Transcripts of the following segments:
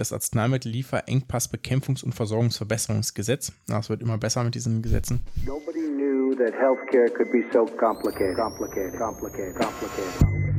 das Arzneimittellieferengpassbekämpfungs- und Versorgungsverbesserungsgesetz. Das wird immer besser mit diesen Gesetzen. Nobody knew that healthcare could be so complicated, complicated, complicated, complicated.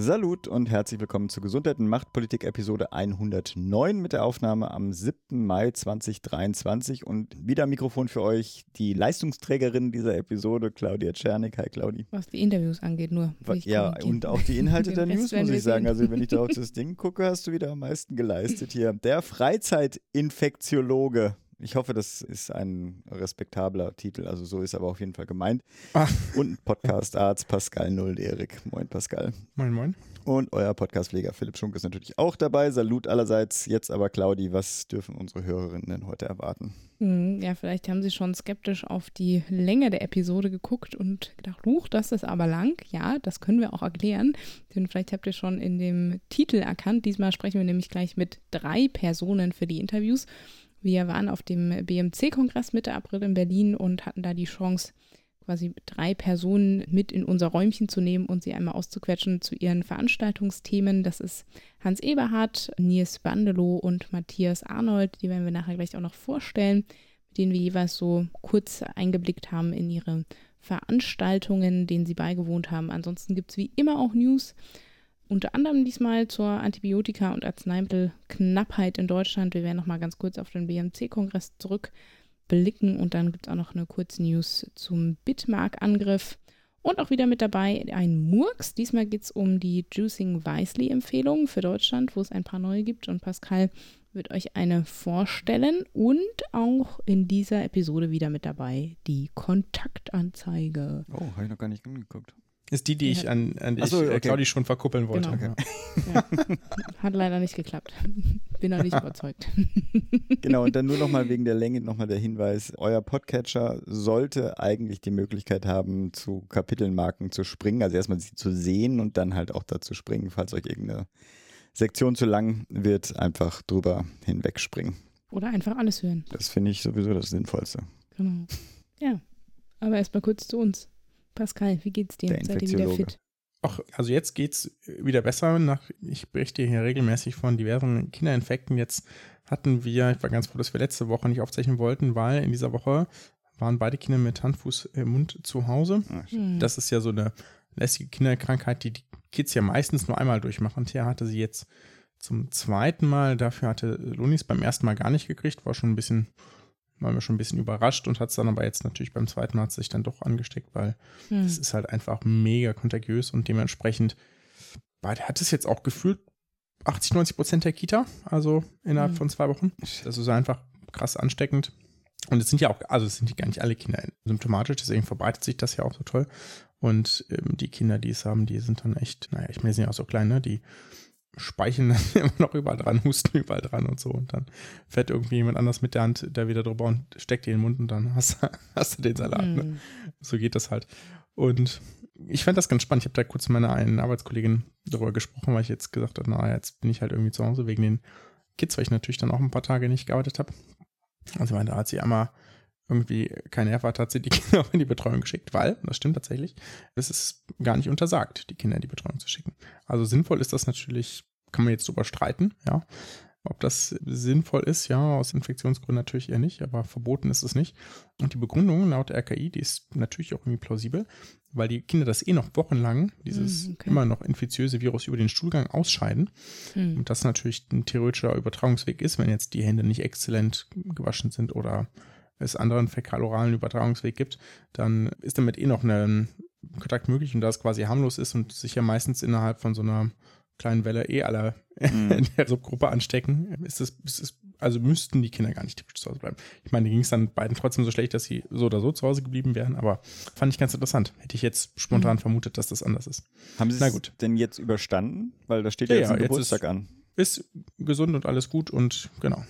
Salut und herzlich willkommen zu Gesundheit und Machtpolitik Episode 109 mit der Aufnahme am 7. Mai 2023 und wieder Mikrofon für euch die Leistungsträgerin dieser Episode, Claudia Czernik. Hi Claudi. Was die Interviews angeht nur. Ja, und auch die Inhalte der News, muss ich sagen. Also wenn ich da auf das Ding gucke, hast du wieder am meisten geleistet hier. Der Freizeitinfektiologe ich hoffe, das ist ein respektabler Titel. Also so ist aber auf jeden Fall gemeint. Ach. Und Podcast-Arzt Pascal Null-Erik. Moin, Pascal. Moin, moin. Und euer Podcastpfleger Philipp Schunk ist natürlich auch dabei. Salut allerseits. Jetzt aber, Claudi, was dürfen unsere Hörerinnen denn heute erwarten? Hm, ja, vielleicht haben sie schon skeptisch auf die Länge der Episode geguckt und gedacht, huch, das ist aber lang. Ja, das können wir auch erklären. Denn vielleicht habt ihr schon in dem Titel erkannt. Diesmal sprechen wir nämlich gleich mit drei Personen für die Interviews. Wir waren auf dem BMC-Kongress Mitte April in Berlin und hatten da die Chance, quasi drei Personen mit in unser Räumchen zu nehmen und sie einmal auszuquetschen zu ihren Veranstaltungsthemen. Das ist Hans Eberhardt, Nils Bandelow und Matthias Arnold. Die werden wir nachher gleich auch noch vorstellen, mit denen wir jeweils so kurz eingeblickt haben in ihre Veranstaltungen, denen sie beigewohnt haben. Ansonsten gibt es wie immer auch News unter anderem diesmal zur Antibiotika- und Arzneimittelknappheit in Deutschland. Wir werden nochmal ganz kurz auf den BMC-Kongress zurückblicken und dann gibt es auch noch eine Kurznews zum Bitmark-Angriff. Und auch wieder mit dabei ein Murks. Diesmal geht es um die Juicing Wisely-Empfehlung für Deutschland, wo es ein paar neue gibt. Und Pascal wird euch eine vorstellen. Und auch in dieser Episode wieder mit dabei die Kontaktanzeige. Oh, habe ich noch gar nicht angeguckt. Ist die, die ich an, an die so, ich, äh, okay. Claudi schon verkuppeln wollte. Genau. Okay. Ja. Hat leider nicht geklappt. Bin noch nicht überzeugt. Genau, und dann nur nochmal wegen der Länge nochmal der Hinweis. Euer Podcatcher sollte eigentlich die Möglichkeit haben, zu Kapitelmarken zu springen. Also erstmal sie zu sehen und dann halt auch dazu springen, falls euch irgendeine Sektion zu lang wird, einfach drüber hinwegspringen. Oder einfach alles hören. Das finde ich sowieso das Sinnvollste. Genau. Ja. Aber erstmal kurz zu uns. Pascal, wie geht's dir? Der Seid ihr wieder fit? Ach, also jetzt geht's wieder besser. Nach, ich berichte hier regelmäßig von diversen Kinderinfekten. Jetzt hatten wir, ich war ganz froh, dass wir letzte Woche nicht aufzeichnen wollten, weil in dieser Woche waren beide Kinder mit Hand, Fuß, äh, Mund zu Hause. Ach, hm. das ist ja so eine lästige Kinderkrankheit, die die Kids ja meistens nur einmal durchmachen. Thea hatte sie jetzt zum zweiten Mal. Dafür hatte Lunis beim ersten Mal gar nicht gekriegt. War schon ein bisschen waren wir schon ein bisschen überrascht und hat es dann aber jetzt natürlich beim zweiten Mal sich dann doch angesteckt, weil hm. es ist halt einfach mega kontagiös und dementsprechend hat es jetzt auch gefühlt 80, 90 Prozent der Kita, also innerhalb hm. von zwei Wochen. Das ist einfach krass ansteckend. Und es sind ja auch, also es sind gar nicht alle Kinder symptomatisch, deswegen verbreitet sich das ja auch so toll. Und ähm, die Kinder, die es haben, die sind dann echt, naja, ich meine, die sind ja auch so klein, ne? Die speicheln immer noch überall dran, husten überall dran und so. Und dann fährt irgendwie jemand anders mit der Hand da wieder drüber und steckt dir in den Mund und dann hast, hast du den Salat. Mm. Ne? Hm. So geht das halt. Und ich fand das ganz spannend. Ich habe da kurz mit meiner einen Arbeitskollegin darüber gesprochen, weil ich jetzt gesagt habe, na, jetzt bin ich halt irgendwie zu Hause wegen den Kids, weil ich natürlich dann auch ein paar Tage nicht gearbeitet habe. Also, da hat sie einmal irgendwie kein Nerv hat, hat sie die Kinder auch in die Betreuung geschickt, weil, das stimmt tatsächlich, es ist gar nicht untersagt, die Kinder in die Betreuung zu schicken. Also sinnvoll ist das natürlich, kann man jetzt drüber streiten, ja. Ob das sinnvoll ist, ja, aus Infektionsgründen natürlich eher nicht, aber verboten ist es nicht. Und die Begründung laut der RKI, die ist natürlich auch irgendwie plausibel, weil die Kinder das eh noch wochenlang, dieses mm, okay. immer noch infiziöse Virus über den Stuhlgang ausscheiden. Mm. Und das natürlich ein theoretischer Übertragungsweg ist, wenn jetzt die Hände nicht exzellent gewaschen sind oder es anderen fäkaloralen Übertragungsweg gibt, dann ist damit eh noch ein Kontakt möglich und da es quasi harmlos ist und sich ja meistens innerhalb von so einer kleinen Welle eh alle mhm. in der Subgruppe anstecken, ist es, ist es, also müssten die Kinder gar nicht typisch zu Hause bleiben. Ich meine, ging es dann beiden trotzdem so schlecht, dass sie so oder so zu Hause geblieben wären, aber fand ich ganz interessant. Hätte ich jetzt spontan mhm. vermutet, dass das anders ist. Haben Sie es denn jetzt überstanden? Weil da steht ja, jetzt ein Geburtstag ist, an. Ist gesund und alles gut und genau.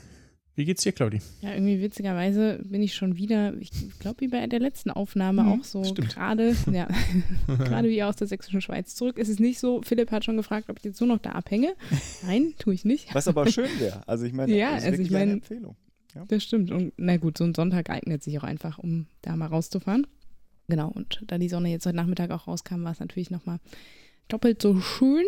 Wie geht's dir, Claudi? Ja, irgendwie witzigerweise bin ich schon wieder, ich glaube, wie bei der letzten Aufnahme Mhm, auch so gerade, ja, gerade wie aus der sächsischen Schweiz zurück. Es ist nicht so, Philipp hat schon gefragt, ob ich jetzt nur noch da abhänge. Nein, tue ich nicht. Was aber schön wäre. Also ich meine, Ja, das ist also wirklich ich eine meine- Empfehlung. Das stimmt. Und na gut, so ein Sonntag eignet sich auch einfach, um da mal rauszufahren. Genau, und da die Sonne jetzt heute Nachmittag auch rauskam, war es natürlich nochmal doppelt so schön.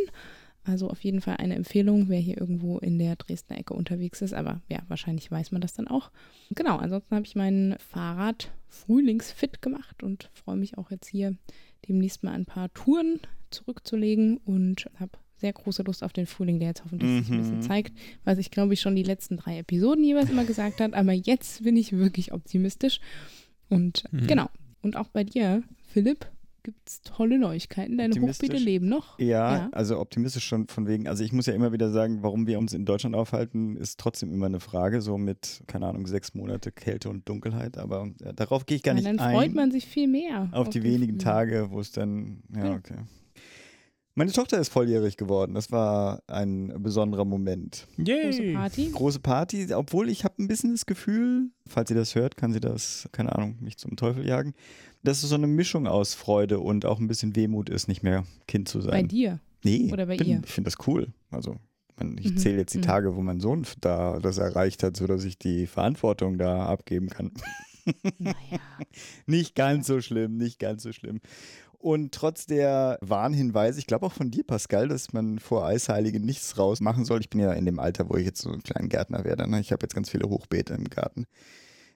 Also auf jeden Fall eine Empfehlung, wer hier irgendwo in der Dresdner Ecke unterwegs ist. Aber ja, wahrscheinlich weiß man das dann auch. Genau, ansonsten habe ich mein Fahrrad frühlingsfit gemacht und freue mich auch jetzt hier demnächst mal ein paar Touren zurückzulegen und habe sehr große Lust auf den Frühling, der jetzt hoffentlich sich ein bisschen Mhm. zeigt, was ich glaube ich schon die letzten drei Episoden jeweils immer gesagt hat. Aber jetzt bin ich wirklich optimistisch. Und Mhm. genau. Und auch bei dir, Philipp, gibt es tolle Neuigkeiten. Deine? Hochbeete leben noch. Ja, Ja. also optimistisch schon von wegen, also ich muss ja immer wieder sagen, warum wir uns in Deutschland aufhalten, ist trotzdem immer eine Frage, so mit, keine Ahnung, sechs Monate Kälte und Dunkelheit, aber äh, darauf gehe ich gar Ja, nicht dann ein. freut man sich viel mehr. auf die den wenigen Frühling. Tage, wo es dann, ja, Ja. okay. Meine Tochter ist volljährig geworden. Das war ein besonderer Moment. Große Yay! Party. Große Party, obwohl ich habe ein bisschen das Gefühl, falls sie das hört, kann sie das, keine Ahnung, mich zum Teufel jagen, dass es so eine Mischung aus Freude und auch ein bisschen Wehmut ist, nicht mehr Kind zu sein. Bei dir. Nee, Oder bei bin, ihr? ich finde das cool. Also ich Mhm, zähle jetzt die mhm. Tage, wo mein Sohn da das erreicht hat, sodass ich die Verantwortung da abgeben kann. Naja. nicht ganz so schlimm, nicht ganz so schlimm. Und trotz der Warnhinweise, ich glaube auch von dir, Pascal, dass man vor Eisheiligen nichts rausmachen soll. Ich bin ja in dem Alter, wo ich jetzt so ein kleiner Gärtner werde. Ne? Ich habe jetzt ganz viele Hochbeete im Garten.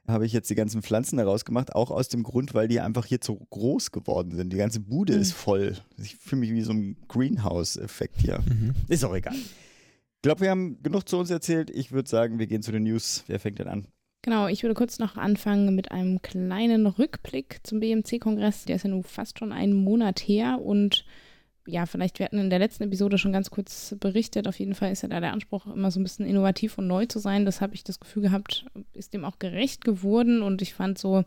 Habe ich jetzt die ganzen Pflanzen da rausgemacht, auch aus dem Grund, weil die einfach hier zu groß geworden sind. Die ganze Bude Mhm. ist voll. Ich fühle mich wie so ein Greenhouse-Effekt hier. Mhm. Ist auch egal. Ich glaube, wir haben genug zu uns erzählt. Ich würde sagen, wir gehen zu den News. Wer fängt denn an? Genau, ich würde kurz noch anfangen mit einem kleinen Rückblick zum BMC-Kongress. Der ist ja nun fast schon einen Monat her und ja, vielleicht, wir hatten in der letzten Episode schon ganz kurz berichtet. Auf jeden Fall ist ja da der Anspruch, immer so ein bisschen innovativ und neu zu sein. Das habe ich das Gefühl gehabt, ist dem auch gerecht geworden und ich fand so,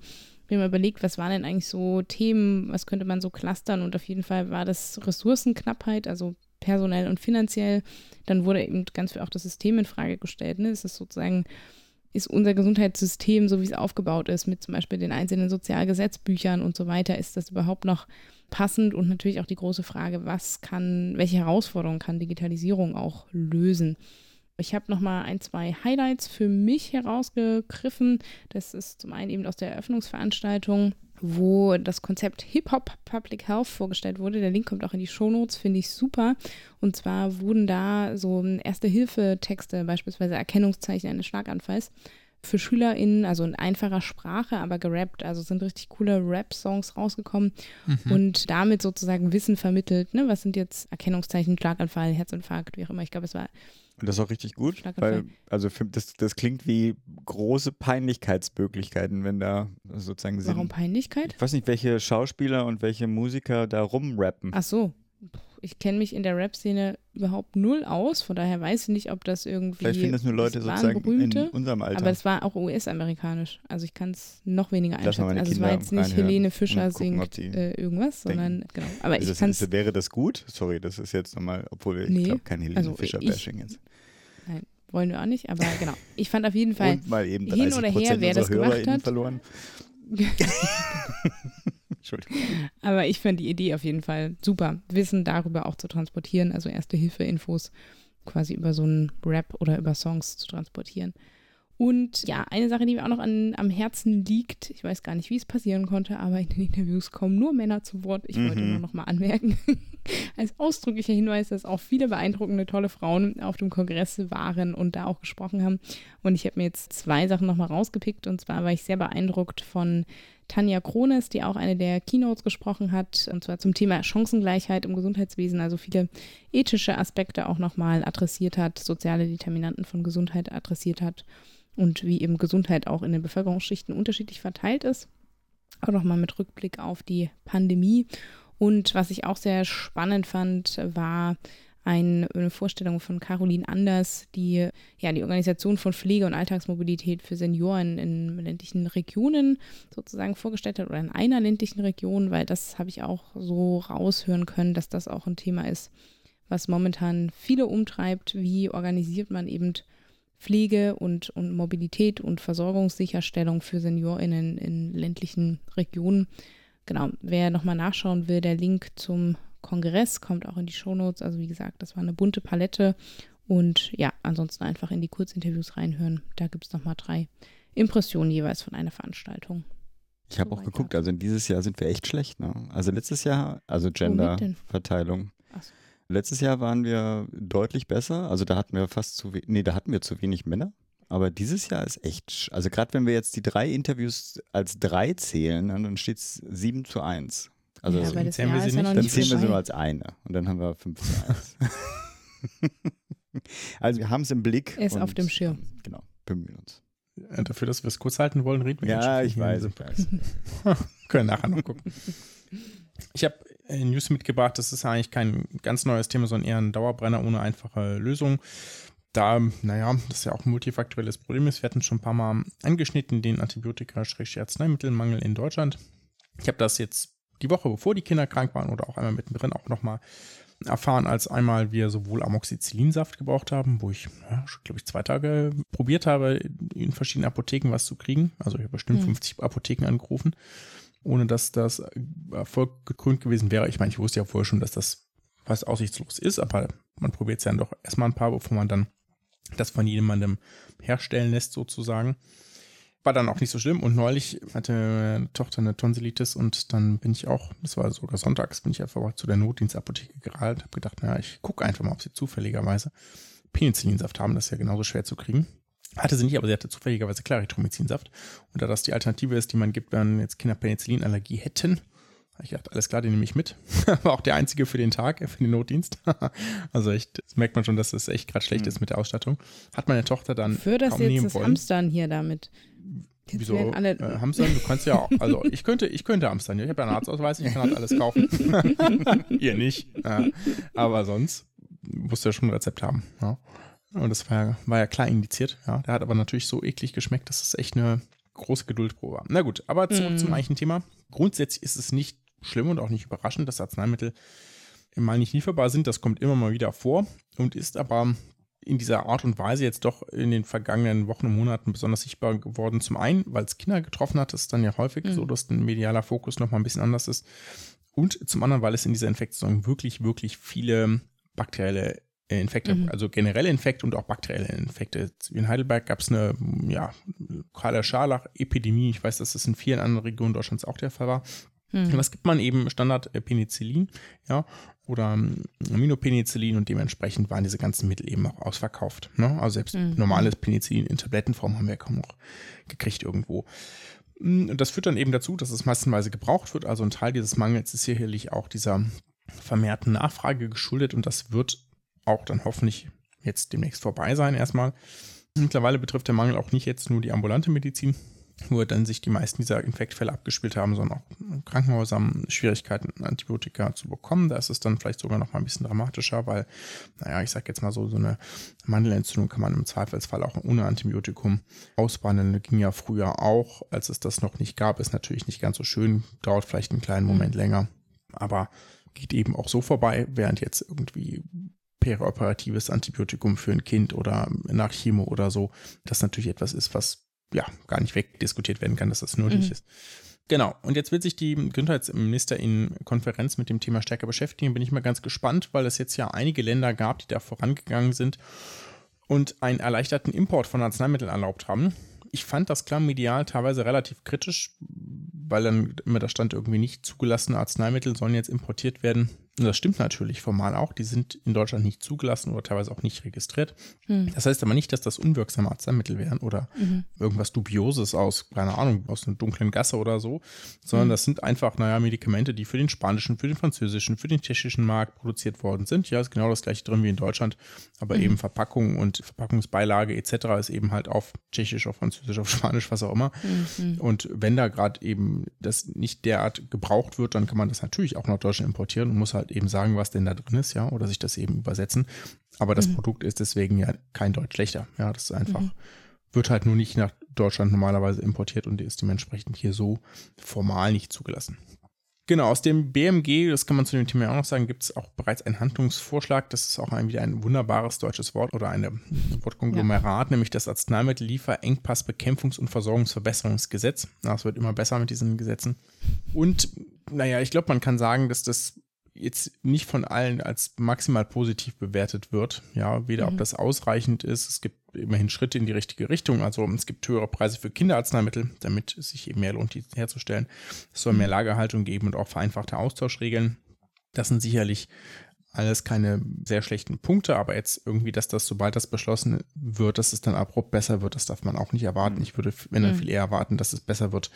mir mal überlegt, was waren denn eigentlich so Themen, was könnte man so clustern und auf jeden Fall war das Ressourcenknappheit, also personell und finanziell. Dann wurde eben ganz viel auch das System in Frage gestellt. Ne? Es sozusagen ist unser Gesundheitssystem, so wie es aufgebaut ist, mit zum Beispiel den einzelnen Sozialgesetzbüchern und so weiter, ist das überhaupt noch passend? Und natürlich auch die große Frage, was kann, welche Herausforderungen kann Digitalisierung auch lösen? Ich habe nochmal ein, zwei Highlights für mich herausgegriffen. Das ist zum einen eben aus der Eröffnungsveranstaltung, wo das Konzept Hip-Hop Public Health vorgestellt wurde. Der Link kommt auch in die Shownotes, finde ich super. Und zwar wurden da so Erste-Hilfe-Texte, beispielsweise Erkennungszeichen eines Schlaganfalls, für SchülerInnen, also in einfacher Sprache, aber gerappt. Also sind richtig coole Rap-Songs rausgekommen Mhm. und damit sozusagen Wissen vermittelt. Ne? Was sind jetzt Erkennungszeichen, Schlaganfall, Herzinfarkt, wie auch immer. Ich glaube, es war Und das ist auch richtig gut, weil, also für, das, das klingt wie große Peinlichkeitsmöglichkeiten, wenn da sozusagen sind. warum Peinlichkeit? Ich weiß nicht, welche Schauspieler und welche Musiker da rumrappen. Ach so. Ich kenne mich in der Rap-Szene überhaupt null aus, von daher weiß ich nicht, ob das irgendwie. Vielleicht finden das nur Leute waren sozusagen berühmte, in unserem Alter. Aber es war auch US-amerikanisch. Also ich kann es noch weniger einschätzen. Also es war jetzt nicht Helene Fischer gucken, singt äh, irgendwas, sondern genau. Aber Also ich das, kann es. ist, wäre das gut? Sorry, das ist jetzt nochmal, obwohl ich Nee, glaube kein Helene also Fischer-Bashing jetzt. Nein, wollen wir auch nicht, aber genau. Ich fand auf jeden Fall. Hin 30 oder her, wer das unserer gemacht hat. verloren. Entschuldigung. Aber ich fand die Idee auf jeden Fall super, Wissen darüber auch zu transportieren, also erste Hilfe-Infos quasi über so einen Rap oder über Songs zu transportieren. Und ja, eine Sache, die mir auch noch an, am Herzen liegt, ich weiß gar nicht, wie es passieren konnte, aber in den Interviews kommen nur Männer zu Wort. Ich wollte Mhm. nur noch mal anmerken, als ausdrücklicher Hinweis, dass auch viele beeindruckende, tolle Frauen auf dem Kongress waren und da auch gesprochen haben. Und ich habe mir jetzt zwei Sachen noch mal rausgepickt. Und zwar war ich sehr beeindruckt von Tanja Krones, die auch eine der Keynotes gesprochen hat, und zwar zum Thema Chancengleichheit im Gesundheitswesen, also viele ethische Aspekte auch nochmal adressiert hat, soziale Determinanten von Gesundheit adressiert hat und wie eben Gesundheit auch in den Bevölkerungsschichten unterschiedlich verteilt ist. Auch nochmal mit Rückblick auf die Pandemie. Und was ich auch sehr spannend fand, war eine Vorstellung von Caroline Anders, die ja die Organisation von Pflege und Alltagsmobilität für Senioren in ländlichen Regionen sozusagen vorgestellt hat oder in einer ländlichen Region, weil das habe ich auch so raushören können, dass das auch ein Thema ist, was momentan viele umtreibt. Wie organisiert man eben Pflege und, und Mobilität und Versorgungssicherstellung für SeniorInnen in ländlichen Regionen. Genau, wer nochmal nachschauen will, der Link zum Kongress kommt auch in die Shownotes. Also wie gesagt, das war eine bunte Palette. Und ja, ansonsten einfach in die Kurzinterviews reinhören. Da gibt es nochmal drei Impressionen jeweils von einer Veranstaltung. Ich habe auch geguckt, also dieses Jahr sind wir echt schlecht. Ne? Also letztes Jahr, also Genderverteilung. So. Letztes Jahr waren wir deutlich besser. Also da hatten wir fast zu wenig, nee, da hatten wir zu wenig Männer. Aber dieses Jahr ist echt, also gerade wenn wir jetzt die drei Interviews als drei zählen, ne, dann steht es 7 zu 1. Also ja, das zählen wir sie nicht. Ja dann zählen wir sie nur als eine. Und dann haben wir 5 zu 1. also wir haben es im Blick. Er ist auf dem Schirm. Genau, bemühen uns. Äh, dafür, dass wir es kurz halten wollen, reden wir Ja, ich weiß, ich weiß. Können nachher noch gucken. Ich habe News mitgebracht, das ist eigentlich kein ganz neues Thema, sondern eher ein Dauerbrenner ohne einfache Lösung. Da, naja, das ja auch ein multifaktuelles Problem ist. Wir hatten schon ein paar Mal angeschnitten den Antibiotika-Arzneimittelmangel in Deutschland. Ich habe das jetzt die Woche, bevor die Kinder krank waren oder auch einmal mittendrin auch nochmal erfahren, als einmal wir sowohl Amoxicillinsaft gebraucht haben, wo ich, ja, glaube ich, zwei Tage probiert habe, in verschiedenen Apotheken was zu kriegen. Also ich habe bestimmt mhm. 50 Apotheken angerufen, ohne dass das Erfolg gekrönt gewesen wäre. Ich meine, ich wusste ja vorher schon, dass das was aussichtslos ist, aber man probiert es ja dann doch erstmal ein paar, bevor man dann das von jemandem herstellen lässt, sozusagen. War dann auch nicht so schlimm und neulich hatte meine Tochter eine Tonsillitis und dann bin ich auch, das war sogar sonntags, bin ich einfach zu der Notdienstapotheke geradelt, habe gedacht, naja, ich gucke einfach mal, ob sie zufälligerweise Penicillinsaft haben, das ist ja genauso schwer zu kriegen. Hatte sie nicht, aber sie hatte zufälligerweise Claritromicinsaft. Und da das die Alternative ist, die man gibt, wenn jetzt Kinder Penicillinallergie hätten, ich dachte, alles klar, den nehme ich mit. War auch der einzige für den Tag, für den Notdienst. also echt, das merkt man schon, dass es echt gerade schlecht mhm. ist mit der Ausstattung. Hat meine Tochter dann Für das jetzt das wollen. Hamstern hier damit. Jetzt Wieso? Alle äh, Hamstern? Du kannst ja auch, also ich könnte, ich könnte Hamstern. Ich habe ja einen Arztausweis, ich kann halt alles kaufen. Ihr nicht. Äh, aber sonst musst du ja schon ein Rezept haben. Ja. Und das war ja, war ja klar indiziert. Ja. Der hat aber natürlich so eklig geschmeckt, dass es echt eine große Geduldprobe war. Na gut, aber zurück mm. zum eigentlichen Thema. Grundsätzlich ist es nicht schlimm und auch nicht überraschend, dass Arzneimittel mal nicht lieferbar sind. Das kommt immer mal wieder vor und ist aber in dieser Art und Weise jetzt doch in den vergangenen Wochen und Monaten besonders sichtbar geworden. Zum einen, weil es Kinder getroffen hat, das ist dann ja häufig mhm. so, dass ein medialer Fokus nochmal ein bisschen anders ist. Und zum anderen, weil es in dieser Infektion wirklich, wirklich viele bakterielle Infekte, mhm. also generelle Infekte und auch bakterielle Infekte. In Heidelberg gab es eine ja, lokale Scharlach-Epidemie. Ich weiß, dass das in vielen anderen Regionen Deutschlands auch der Fall war. Hm. Was gibt man eben Standard äh, Penicillin, ja, oder ähm, Aminopenicillin und dementsprechend waren diese ganzen Mittel eben auch ausverkauft. Ne? Also selbst hm. normales Penicillin in Tablettenform haben wir kaum noch gekriegt irgendwo. Hm, das führt dann eben dazu, dass es massenweise gebraucht wird. Also ein Teil dieses Mangels ist sicherlich auch dieser vermehrten Nachfrage geschuldet und das wird auch dann hoffentlich jetzt demnächst vorbei sein erstmal. Mittlerweile betrifft der Mangel auch nicht jetzt nur die ambulante Medizin, nur dann sich die meisten dieser Infektfälle abgespielt haben, sondern auch Krankenhäuser haben Schwierigkeiten, Antibiotika zu bekommen. Da ist es dann vielleicht sogar noch mal ein bisschen dramatischer, weil, naja, ich sag jetzt mal so, so eine Mandelentzündung kann man im Zweifelsfall auch ohne Antibiotikum ausbehandeln. Das ging ja früher auch, als es das noch nicht gab. Ist natürlich nicht ganz so schön, dauert vielleicht einen kleinen Moment mhm. länger, aber geht eben auch so vorbei, während jetzt irgendwie perioperatives Antibiotikum für ein Kind oder nach Chemo oder so, das natürlich etwas ist, was ja, gar nicht wegdiskutiert werden kann, dass das nötig mhm. ist. Genau. Und jetzt wird sich die Gesundheitsminister in Konferenz mit dem Thema stärker beschäftigen. Bin ich mal ganz gespannt, weil es jetzt ja einige Länder gab, die da vorangegangen sind und einen erleichterten Import von Arzneimitteln erlaubt haben. Ich fand das klar medial teilweise relativ kritisch, weil dann immer da stand irgendwie nicht zugelassene Arzneimittel sollen jetzt importiert werden. Und das stimmt natürlich formal auch. Die sind in Deutschland nicht zugelassen oder teilweise auch nicht registriert. Mhm. Das heißt aber nicht, dass das unwirksame Arzneimittel wären oder mhm. irgendwas Dubioses aus, keine Ahnung, aus einer dunklen Gasse oder so, sondern mhm. das sind einfach, naja, Medikamente, die für den spanischen, für den französischen, für den tschechischen Markt produziert worden sind. Ja, ist genau das gleiche drin wie in Deutschland, aber mhm. eben Verpackung und Verpackungsbeilage etc. ist eben halt auf tschechisch, auf französisch, auf spanisch, was auch immer. Mhm. Und wenn da gerade eben das nicht derart gebraucht wird, dann kann man das natürlich auch nach Deutschland importieren und muss halt halt eben sagen, was denn da drin ist, ja, oder sich das eben übersetzen. Aber das mhm. Produkt ist deswegen ja kein Deutsch schlechter. Ja, das ist einfach, mhm. wird halt nur nicht nach Deutschland normalerweise importiert und ist dementsprechend hier so formal nicht zugelassen. Genau, aus dem BMG, das kann man zu dem Thema auch noch sagen, gibt es auch bereits einen Handlungsvorschlag. Das ist auch ein, wieder ein wunderbares deutsches Wort oder eine Wortkonglomerat, ja. nämlich das Arzneimittelliefer-Engpass-, Bekämpfungs- und Versorgungsverbesserungsgesetz. Das wird immer besser mit diesen Gesetzen. Und naja, ich glaube, man kann sagen, dass das jetzt nicht von allen als maximal positiv bewertet wird. Ja, weder mhm. ob das ausreichend ist. Es gibt immerhin Schritte in die richtige Richtung. Also es gibt höhere Preise für Kinderarzneimittel, damit es sich eben mehr lohnt, die herzustellen. Es soll mehr mhm. Lagerhaltung geben und auch vereinfachte Austauschregeln. Das sind sicherlich alles keine sehr schlechten Punkte, aber jetzt irgendwie, dass das, sobald das beschlossen wird, dass es dann abrupt besser wird, das darf man auch nicht erwarten. Mhm. Ich würde, wenn dann mhm. viel eher erwarten, dass es besser wird,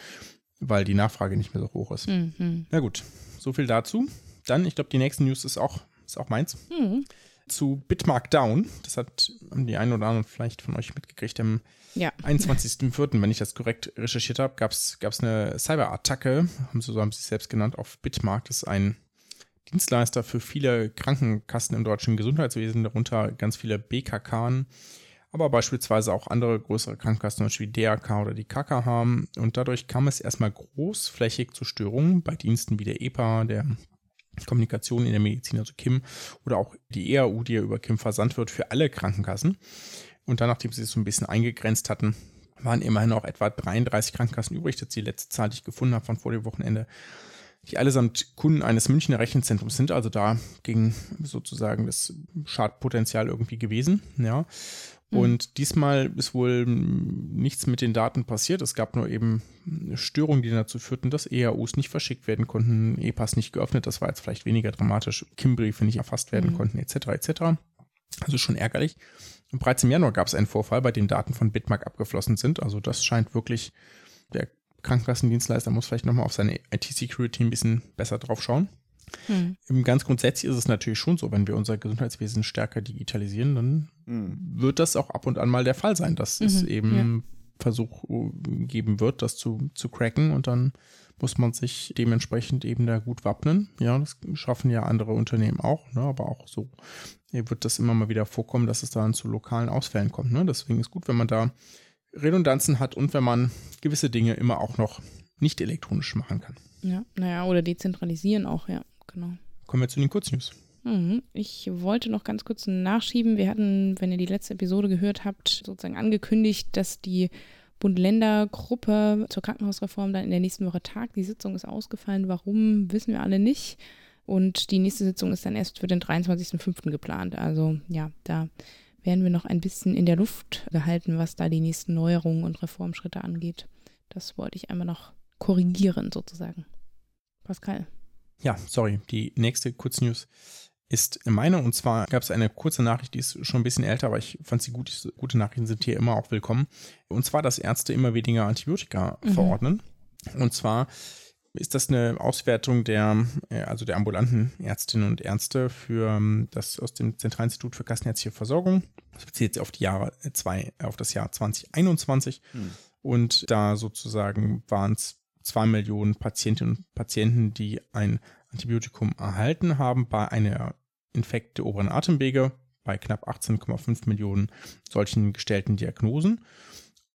weil die Nachfrage nicht mehr so hoch ist. Mhm. Na gut, so viel dazu. Dann, ich glaube, die nächste News ist auch, ist auch meins. Mhm. Zu Bitmark Down. Das hat die einen oder anderen vielleicht von euch mitgekriegt. Am ja. 21.04., wenn ich das korrekt recherchiert habe, gab es eine Cyberattacke, haben sie so haben sie es selbst genannt, auf Bitmark. Das ist ein Dienstleister für viele Krankenkassen im deutschen Gesundheitswesen, darunter ganz viele BKK, aber beispielsweise auch andere größere Krankenkassen, zum Beispiel DRK oder die KKH. Und dadurch kam es erstmal großflächig zu Störungen bei Diensten wie der EPA, der Kommunikation in der Medizin, also KIM, oder auch die EAU, die ja über KIM versandt wird für alle Krankenkassen. Und dann, nachdem sie es so ein bisschen eingegrenzt hatten, waren immerhin noch etwa 33 Krankenkassen übrig. Das ist die letzte Zahl, die ich gefunden habe von vor dem Wochenende, die allesamt Kunden eines Münchner Rechenzentrums sind. Also da ging sozusagen das Schadpotenzial irgendwie gewesen. Ja. Mhm. Und diesmal ist wohl nichts mit den Daten passiert. Es gab nur eben Störungen, die dazu führten, dass EAUs nicht verschickt werden konnten, E-Pass nicht geöffnet. Das war jetzt vielleicht weniger dramatisch. KIM-Briefe nicht erfasst werden mhm. konnten, etc. etc. Also schon ärgerlich. Und bereits im Januar gab es einen Vorfall, bei dem Daten von Bitmark abgeflossen sind. Also das scheint wirklich, der Krankenkassendienstleister muss vielleicht nochmal auf seine IT-Security ein bisschen besser drauf schauen. Hm. Ganz grundsätzlich ist es natürlich schon so, wenn wir unser Gesundheitswesen stärker digitalisieren, dann hm. wird das auch ab und an mal der Fall sein, dass mhm, es eben ja. Versuch äh, geben wird, das zu, zu cracken und dann muss man sich dementsprechend eben da gut wappnen. Ja, das schaffen ja andere Unternehmen auch, ne? aber auch so wird das immer mal wieder vorkommen, dass es dann zu lokalen Ausfällen kommt. Ne? Deswegen ist gut, wenn man da Redundanzen hat und wenn man gewisse Dinge immer auch noch nicht elektronisch machen kann. Ja, naja, oder dezentralisieren auch, ja genau. Kommen wir zu den Kurznews. Mhm. Ich wollte noch ganz kurz nachschieben. Wir hatten, wenn ihr die letzte Episode gehört habt, sozusagen angekündigt, dass die Bund-Länder-Gruppe zur Krankenhausreform dann in der nächsten Woche tagt. Die Sitzung ist ausgefallen. Warum, wissen wir alle nicht. Und die nächste Sitzung ist dann erst für den 23.05. geplant. Also ja, da werden wir noch ein bisschen in der Luft gehalten, was da die nächsten Neuerungen und Reformschritte angeht. Das wollte ich einmal noch korrigieren, sozusagen. Pascal. Ja, sorry, die nächste Kurznews ist meine. Und zwar gab es eine kurze Nachricht, die ist schon ein bisschen älter, aber ich fand sie gut. Gute Nachrichten sind hier immer auch willkommen. Und zwar, dass Ärzte immer weniger Antibiotika mhm. verordnen. Und zwar ist das eine Auswertung der, äh, also der ambulanten Ärztinnen und Ärzte für ähm, das aus dem Zentralinstitut für Kassenärztliche Versorgung. Das bezieht sich auf die Jahre äh, zwei, auf das Jahr 2021. Mhm. Und da sozusagen waren es zwei Millionen Patientinnen und Patienten, die ein Antibiotikum erhalten haben bei einer Infekt der oberen Atemwege, bei knapp 18,5 Millionen solchen gestellten Diagnosen.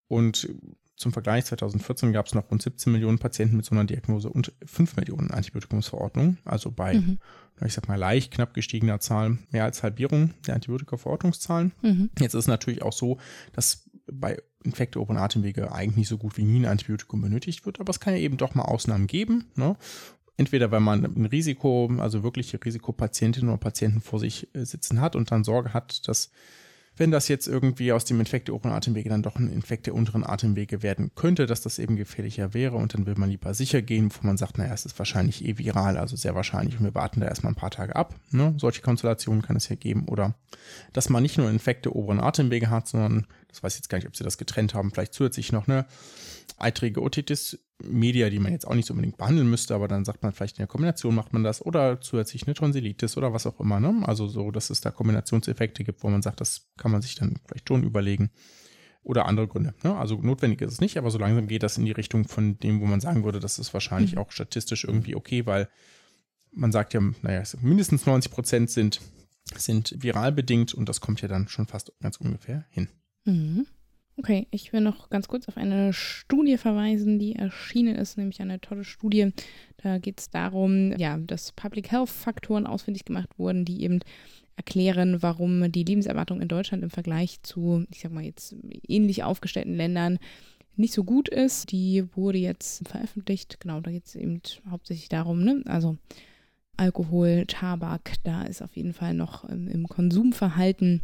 Und zum Vergleich 2014 gab es noch rund 17 Millionen Patienten mit so einer Diagnose und 5 Millionen Antibiotikumsverordnungen. Also bei, mhm. ich sag mal, leicht knapp gestiegener Zahl mehr als Halbierung der Antibiotika-Verordnungszahlen. Mhm. Jetzt ist es natürlich auch so, dass bei Infekte oberen Atemwege eigentlich so gut wie nie ein Antibiotikum benötigt wird, aber es kann ja eben doch mal Ausnahmen geben. Ne? Entweder wenn man ein Risiko, also wirkliche Risikopatientinnen oder Patienten vor sich äh, sitzen hat und dann Sorge hat, dass wenn das jetzt irgendwie aus dem Infekt der oberen Atemwege dann doch ein Infekt der unteren Atemwege werden könnte, dass das eben gefährlicher wäre und dann will man lieber sicher gehen, wo man sagt, naja, es ist wahrscheinlich eh viral, also sehr wahrscheinlich und wir warten da erstmal ein paar Tage ab. Ne? Solche Konstellationen kann es ja geben oder dass man nicht nur Infekte oberen Atemwege hat, sondern, das weiß ich jetzt gar nicht, ob sie das getrennt haben, vielleicht zusätzlich noch eine eitrige Otitis Media, die man jetzt auch nicht unbedingt behandeln müsste, aber dann sagt man vielleicht in der Kombination macht man das oder zusätzlich eine Tonsillitis oder was auch immer. Ne? Also so, dass es da Kombinationseffekte gibt, wo man sagt, das kann man sich dann vielleicht schon überlegen. Oder andere Gründe. Ne? Also notwendig ist es nicht, aber so langsam geht das in die Richtung von dem, wo man sagen würde, das ist wahrscheinlich mhm. auch statistisch irgendwie okay, weil man sagt ja, naja, mindestens 90 Prozent sind, sind viral bedingt und das kommt ja dann schon fast ganz ungefähr hin. Mhm. Okay, ich will noch ganz kurz auf eine Studie verweisen, die erschienen ist, nämlich eine tolle Studie. Da geht es darum, ja, dass Public Health Faktoren ausfindig gemacht wurden, die eben erklären, warum die Lebenserwartung in Deutschland im Vergleich zu, ich sag mal jetzt, ähnlich aufgestellten Ländern nicht so gut ist. Die wurde jetzt veröffentlicht. Genau, da geht es eben hauptsächlich darum, ne? Also Alkohol, Tabak, da ist auf jeden Fall noch im, im Konsumverhalten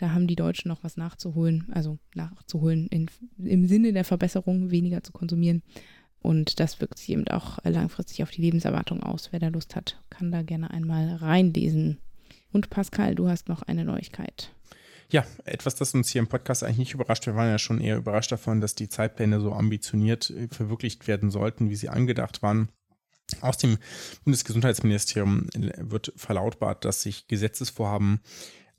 da haben die Deutschen noch was nachzuholen, also nachzuholen in, im Sinne der Verbesserung, weniger zu konsumieren. Und das wirkt sich eben auch langfristig auf die Lebenserwartung aus. Wer da Lust hat, kann da gerne einmal reinlesen. Und Pascal, du hast noch eine Neuigkeit. Ja, etwas, das uns hier im Podcast eigentlich nicht überrascht. Wir waren ja schon eher überrascht davon, dass die Zeitpläne so ambitioniert äh, verwirklicht werden sollten, wie sie angedacht waren. Aus dem Bundesgesundheitsministerium wird verlautbart, dass sich Gesetzesvorhaben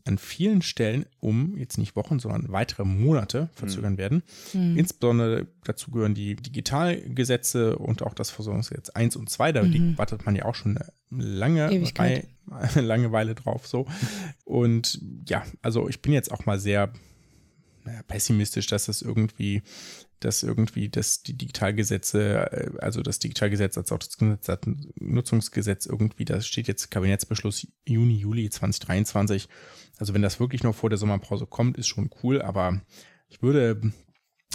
an vielen Stellen um jetzt nicht Wochen, sondern weitere Monate verzögern mhm. werden. Mhm. Insbesondere dazu gehören die Digitalgesetze und auch das Versorgungsgesetz 1 und 2. Da mhm. wartet man ja auch schon eine lange, lange Weile drauf. So. Und ja, also ich bin jetzt auch mal sehr naja, pessimistisch, dass das irgendwie dass irgendwie das, die Digitalgesetze, äh, also das Digitalgesetz als auch das Nutzungsgesetz irgendwie, da steht jetzt Kabinettsbeschluss Juni, Juli 2023. Also wenn das wirklich noch vor der Sommerpause kommt, ist schon cool, aber ich würde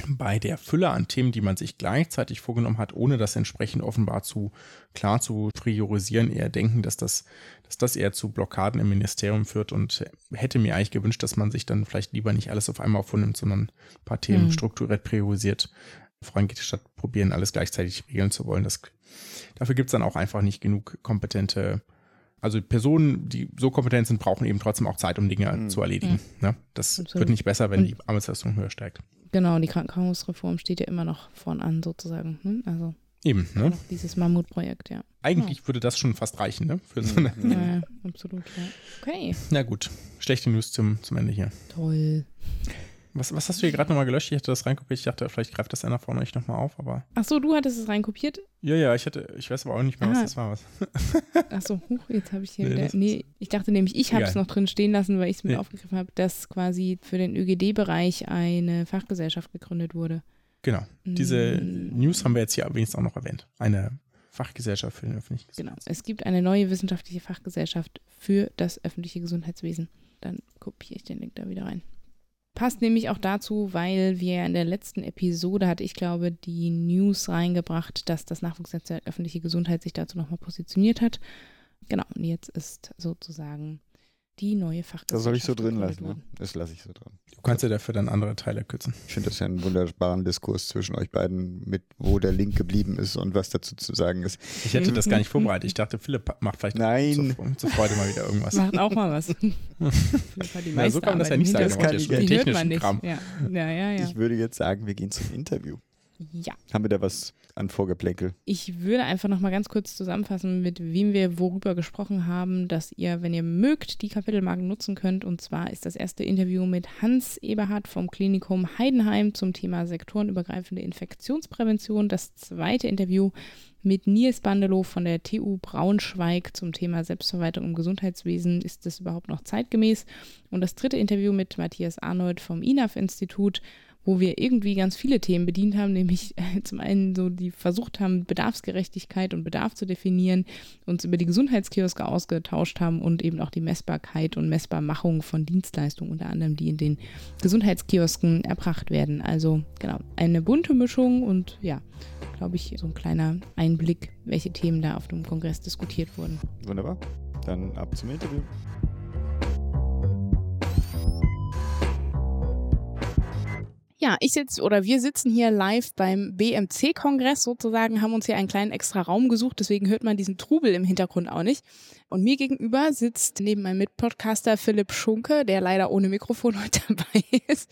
bei der Fülle an Themen, die man sich gleichzeitig vorgenommen hat, ohne das entsprechend offenbar zu klar zu priorisieren, eher denken, dass das, dass das eher zu Blockaden im Ministerium führt und hätte mir eigentlich gewünscht, dass man sich dann vielleicht lieber nicht alles auf einmal vornimmt, sondern ein paar Themen mhm. strukturiert priorisiert vorangeht, statt probieren, alles gleichzeitig regeln zu wollen. Das, dafür gibt es dann auch einfach nicht genug kompetente also Personen, die so kompetent sind, brauchen eben trotzdem auch Zeit, um Dinge mhm. zu erledigen. Mhm. Ne? Das Absolut. wird nicht besser, wenn die Arbeitsleistung höher steigt. Genau, die Krankenhausreform steht ja immer noch vorn an, sozusagen. Ne? Also Eben, ne? Dieses Mammutprojekt, ja. Eigentlich ja. würde das schon fast reichen, ne? Für so eine ja, ja, absolut, ja. Okay. Na gut, schlechte News zum, zum Ende hier. Toll. Was, was hast du hier gerade nochmal gelöscht? Ich hatte das reinkopiert. Ich dachte, vielleicht greift das einer vorne nicht nochmal auf, aber. Ach so, du hattest es reinkopiert? Ja, ja, ich hatte, ich weiß aber auch nicht mehr, was ah. das war. Was. Ach so, huch, jetzt habe ich hier nee, wieder. Nee, ich dachte nämlich, ich habe es noch drin stehen lassen, weil ich es mit nee. aufgegriffen habe, dass quasi für den ÖGD-Bereich eine Fachgesellschaft gegründet wurde. Genau. Diese mm. News haben wir jetzt hier wenigstens auch noch erwähnt. Eine Fachgesellschaft für den öffentlichen Gesundheitswesen. Genau. Es gibt eine neue wissenschaftliche Fachgesellschaft für das öffentliche Gesundheitswesen. Dann kopiere ich den Link da wieder rein. Passt nämlich auch dazu, weil wir in der letzten Episode hatte ich glaube die News reingebracht, dass das Nachwuchsnetzwerk öffentliche Gesundheit sich dazu nochmal positioniert hat. Genau, und jetzt ist sozusagen die neue Fachgesellschaft. Das soll ich so drin lassen, ne? Das lasse ich so drin. Du kannst ja dafür dann andere Teile kürzen. Ich finde das ja einen wunderbaren Diskurs zwischen euch beiden, mit wo der Link geblieben ist und was dazu zu sagen ist. Ich hätte das gar nicht vorbereitet. Ich dachte, Philipp macht vielleicht Nein. Zur, zur Freude mal wieder irgendwas. Macht auch mal was. ja, so kann man das ja nicht sagen. Das kann ich ja. man nicht. Ja. Ja, ja, ja. Ich würde jetzt sagen, wir gehen zum Interview. Ja. Haben wir da was an Vorgeplänkel? Ich würde einfach noch mal ganz kurz zusammenfassen, mit wem wir worüber gesprochen haben, dass ihr, wenn ihr mögt, die Kapitelmarken nutzen könnt. Und zwar ist das erste Interview mit Hans Eberhard vom Klinikum Heidenheim zum Thema sektorenübergreifende Infektionsprävention. Das zweite Interview mit Nils Bandelow von der TU Braunschweig zum Thema Selbstverwaltung im Gesundheitswesen. Ist das überhaupt noch zeitgemäß? Und das dritte Interview mit Matthias Arnold vom INAF-Institut wo wir irgendwie ganz viele Themen bedient haben, nämlich äh, zum einen so die versucht haben, Bedarfsgerechtigkeit und Bedarf zu definieren, uns über die Gesundheitskioske ausgetauscht haben und eben auch die Messbarkeit und Messbarmachung von Dienstleistungen, unter anderem die in den Gesundheitskiosken erbracht werden. Also genau, eine bunte Mischung und ja, glaube ich, so ein kleiner Einblick, welche Themen da auf dem Kongress diskutiert wurden. Wunderbar. Dann ab zum Interview. Ja, ich sitze oder wir sitzen hier live beim BMC-Kongress sozusagen, haben uns hier einen kleinen extra Raum gesucht, deswegen hört man diesen Trubel im Hintergrund auch nicht. Und mir gegenüber sitzt neben meinem Mitpodcaster Philipp Schunke, der leider ohne Mikrofon heute dabei ist,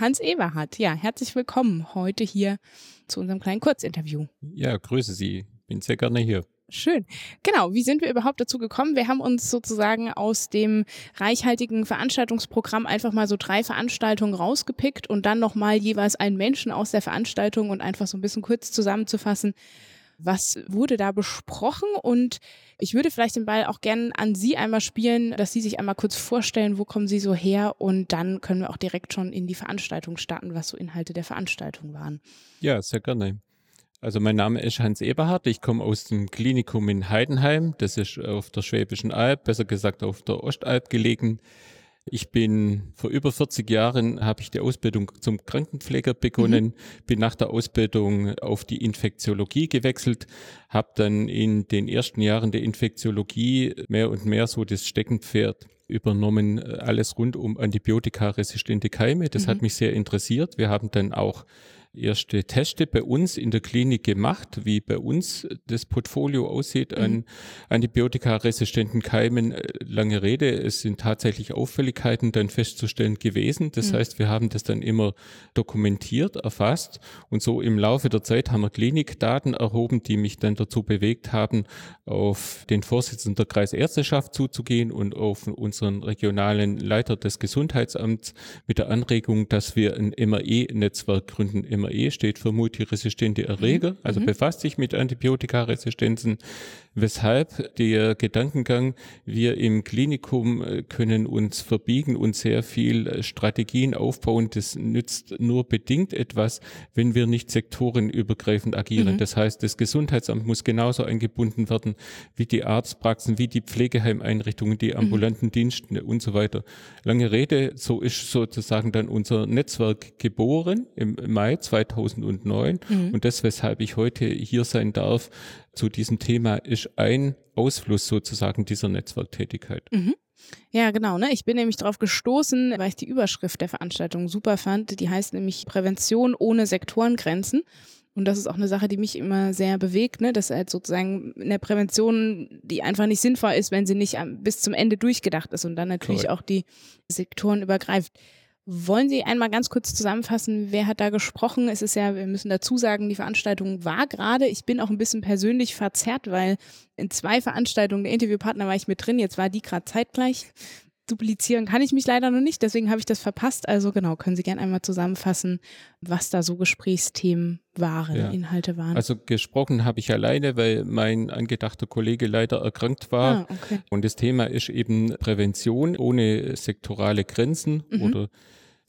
Hans Eberhardt. Ja, herzlich willkommen heute hier zu unserem kleinen Kurzinterview. Ja, grüße Sie. Bin sehr gerne hier. Schön. Genau, wie sind wir überhaupt dazu gekommen? Wir haben uns sozusagen aus dem reichhaltigen Veranstaltungsprogramm einfach mal so drei Veranstaltungen rausgepickt und dann nochmal jeweils einen Menschen aus der Veranstaltung und einfach so ein bisschen kurz zusammenzufassen, Was wurde da besprochen? Und ich würde vielleicht den Ball auch gerne an Sie einmal spielen, dass Sie sich einmal kurz vorstellen, wo kommen Sie so her? Und dann können wir auch direkt schon in die Veranstaltung starten, was so Inhalte der Veranstaltung waren. Ja, sehr gerne. Also mein Name ist Hans Eberhardt, ich komme aus dem Klinikum in Heidenheim, das ist auf der Schwäbischen Alb, besser gesagt auf der Ostalb gelegen. Ich bin vor über 40 Jahren habe ich die Ausbildung zum Krankenpfleger begonnen, mhm. bin nach der Ausbildung auf die Infektiologie gewechselt, habe dann in den ersten Jahren der Infektiologie mehr und mehr so das Steckenpferd übernommen, alles rund um antibiotikaresistente Keime. Das mhm. hat mich sehr interessiert. Wir haben dann auch erste Teste bei uns in der Klinik gemacht, wie bei uns das Portfolio aussieht an mhm. antibiotikaresistenten Keimen. Äh, lange Rede, es sind tatsächlich Auffälligkeiten dann festzustellen gewesen. Das mhm. heißt, wir haben das dann immer dokumentiert, erfasst und so im Laufe der Zeit haben wir Klinikdaten erhoben, die mich dann dazu bewegt haben, auf den Vorsitzenden der Kreisärzteschaft zuzugehen und auf unseren regionalen Leiter des Gesundheitsamts mit der Anregung, dass wir ein MRE-Netzwerk gründen MRE steht für multiresistente Erreger, mhm. also mhm. befasst sich mit Antibiotikaresistenzen, weshalb der Gedankengang, wir im Klinikum äh, können uns verbiegen und sehr viel äh, Strategien aufbauen, das nützt nur bedingt etwas, wenn wir nicht sektorenübergreifend agieren. Mhm. Das heißt, das Gesundheitsamt muss genauso eingebunden werden wie die Arztpraxen, wie die Pflegeheimeinrichtungen, die mhm. ambulanten mhm. Dienste und so weiter. Lange Rede, so ist sozusagen dann unser Netzwerk geboren im Mai 2009 mhm. und das, weshalb ich heute hier sein darf zu diesem Thema, ist ein Ausfluss sozusagen dieser Netzwerktätigkeit. Mhm. Ja, genau. Ne? Ich bin nämlich darauf gestoßen, weil ich die Überschrift der Veranstaltung super fand. Die heißt nämlich Prävention ohne Sektorengrenzen. Und das ist auch eine Sache, die mich immer sehr bewegt, ne? dass halt sozusagen eine Prävention, die einfach nicht sinnvoll ist, wenn sie nicht bis zum Ende durchgedacht ist und dann natürlich cool. auch die Sektoren übergreift. Wollen Sie einmal ganz kurz zusammenfassen, wer hat da gesprochen? Es ist ja, wir müssen dazu sagen, die Veranstaltung war gerade. Ich bin auch ein bisschen persönlich verzerrt, weil in zwei Veranstaltungen der Interviewpartner war ich mit drin. Jetzt war die gerade zeitgleich. Duplizieren kann ich mich leider noch nicht, deswegen habe ich das verpasst. Also genau, können Sie gerne einmal zusammenfassen, was da so Gesprächsthemen waren, ja. Inhalte waren. Also gesprochen habe ich alleine, weil mein angedachter Kollege leider erkrankt war. Ah, okay. Und das Thema ist eben Prävention ohne sektorale Grenzen mhm. oder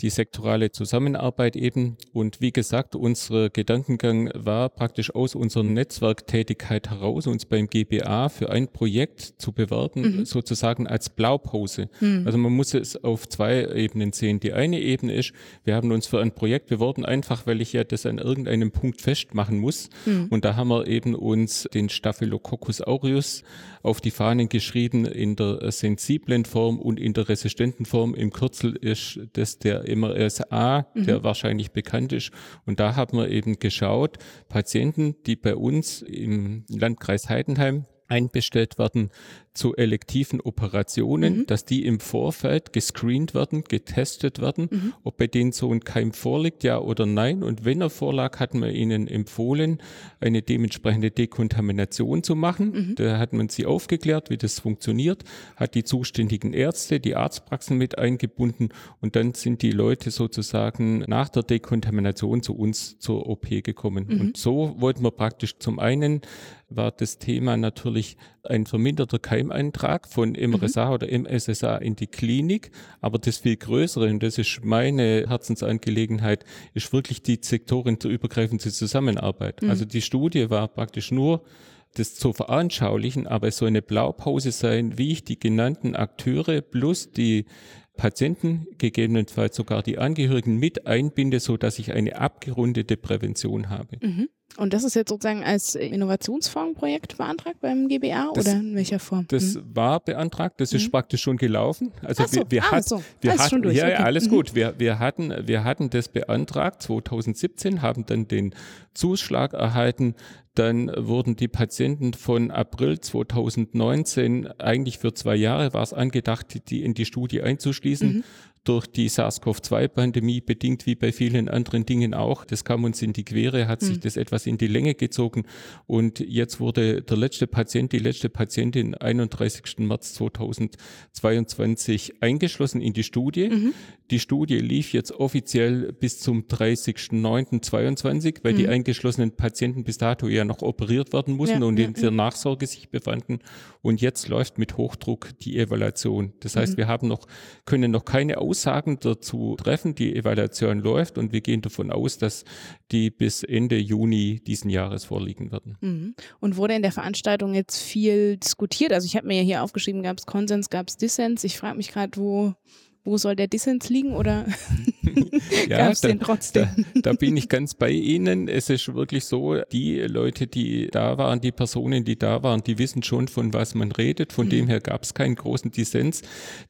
die sektorale Zusammenarbeit eben. Und wie gesagt, unser Gedankengang war praktisch aus unserer Netzwerktätigkeit heraus, uns beim GBA für ein Projekt zu bewerben, mhm. sozusagen als Blaupause. Mhm. Also man muss es auf zwei Ebenen sehen. Die eine Ebene ist, wir haben uns für ein Projekt beworben, einfach weil ich ja das an irgendeinem Punkt festmachen muss. Mhm. Und da haben wir eben uns den Staphylococcus aureus auf die Fahnen geschrieben in der sensiblen Form und in der resistenten Form. Im Kürzel ist das der MRSA, mhm. der wahrscheinlich bekannt ist. Und da haben wir eben geschaut, Patienten, die bei uns im Landkreis Heidenheim einbestellt werden, zu elektiven Operationen, mhm. dass die im Vorfeld gescreent werden, getestet werden, mhm. ob bei denen so ein Keim vorliegt, ja oder nein. Und wenn er vorlag, hatten wir ihnen empfohlen, eine dementsprechende Dekontamination zu machen. Mhm. Da hat man sie aufgeklärt, wie das funktioniert, hat die zuständigen Ärzte, die Arztpraxen mit eingebunden und dann sind die Leute sozusagen nach der Dekontamination zu uns zur OP gekommen. Mhm. Und so wollten wir praktisch zum einen war das Thema natürlich ein verminderter Keim Heimeintrag von MRSA mhm. oder MSSA in die Klinik. Aber das viel Größere, und das ist meine Herzensangelegenheit, ist wirklich die sektorenübergreifende Zusammenarbeit. Mhm. Also die Studie war praktisch nur das zu veranschaulichen, aber es soll eine Blaupause sein, wie ich die genannten Akteure plus die Patienten, gegebenenfalls sogar die Angehörigen mit einbinde, so dass ich eine abgerundete Prävention habe. Mhm. Und das ist jetzt sozusagen als Innovationsfondsprojekt beantragt beim GBA das, oder in welcher Form? Das mhm. war beantragt, das ist mhm. praktisch schon gelaufen. Also so, wir, wir, ah, hat, so. wir alles hatten, durch, ja, okay. alles mhm. gut. Wir, wir, hatten, wir hatten das beantragt 2017, haben dann den Zuschlag erhalten. Dann wurden die Patienten von April 2019 eigentlich für zwei Jahre war es angedacht, die in die Studie einzuschließen. Mhm. Durch die SARS-CoV-2-Pandemie bedingt, wie bei vielen anderen Dingen auch. Das kam uns in die Quere, hat sich hm. das etwas in die Länge gezogen und jetzt wurde der letzte Patient, die letzte Patientin 31. März 2022 eingeschlossen in die Studie. Mhm. Die Studie lief jetzt offiziell bis zum 30.09.22, weil mhm. die eingeschlossenen Patienten bis dato ja noch operiert werden mussten ja, und in der Nachsorge sich befanden. Und jetzt läuft mit Hochdruck die Evaluation. Das heißt, mhm. wir haben noch, können noch keine Aussagen dazu treffen. Die Evaluation läuft und wir gehen davon aus, dass die bis Ende Juni diesen Jahres vorliegen werden. Mhm. Und wurde in der Veranstaltung jetzt viel diskutiert? Also ich habe mir ja hier aufgeschrieben, gab es Konsens, gab es Dissens. Ich frage mich gerade, wo wo soll der Dissens liegen oder ja, den trotzdem? Da, da, bin ich ganz bei Ihnen. Es ist wirklich so, die Leute, die da waren, die Personen, die da waren, die wissen schon, von was man redet. Von mhm. dem her gab es keinen großen Dissens.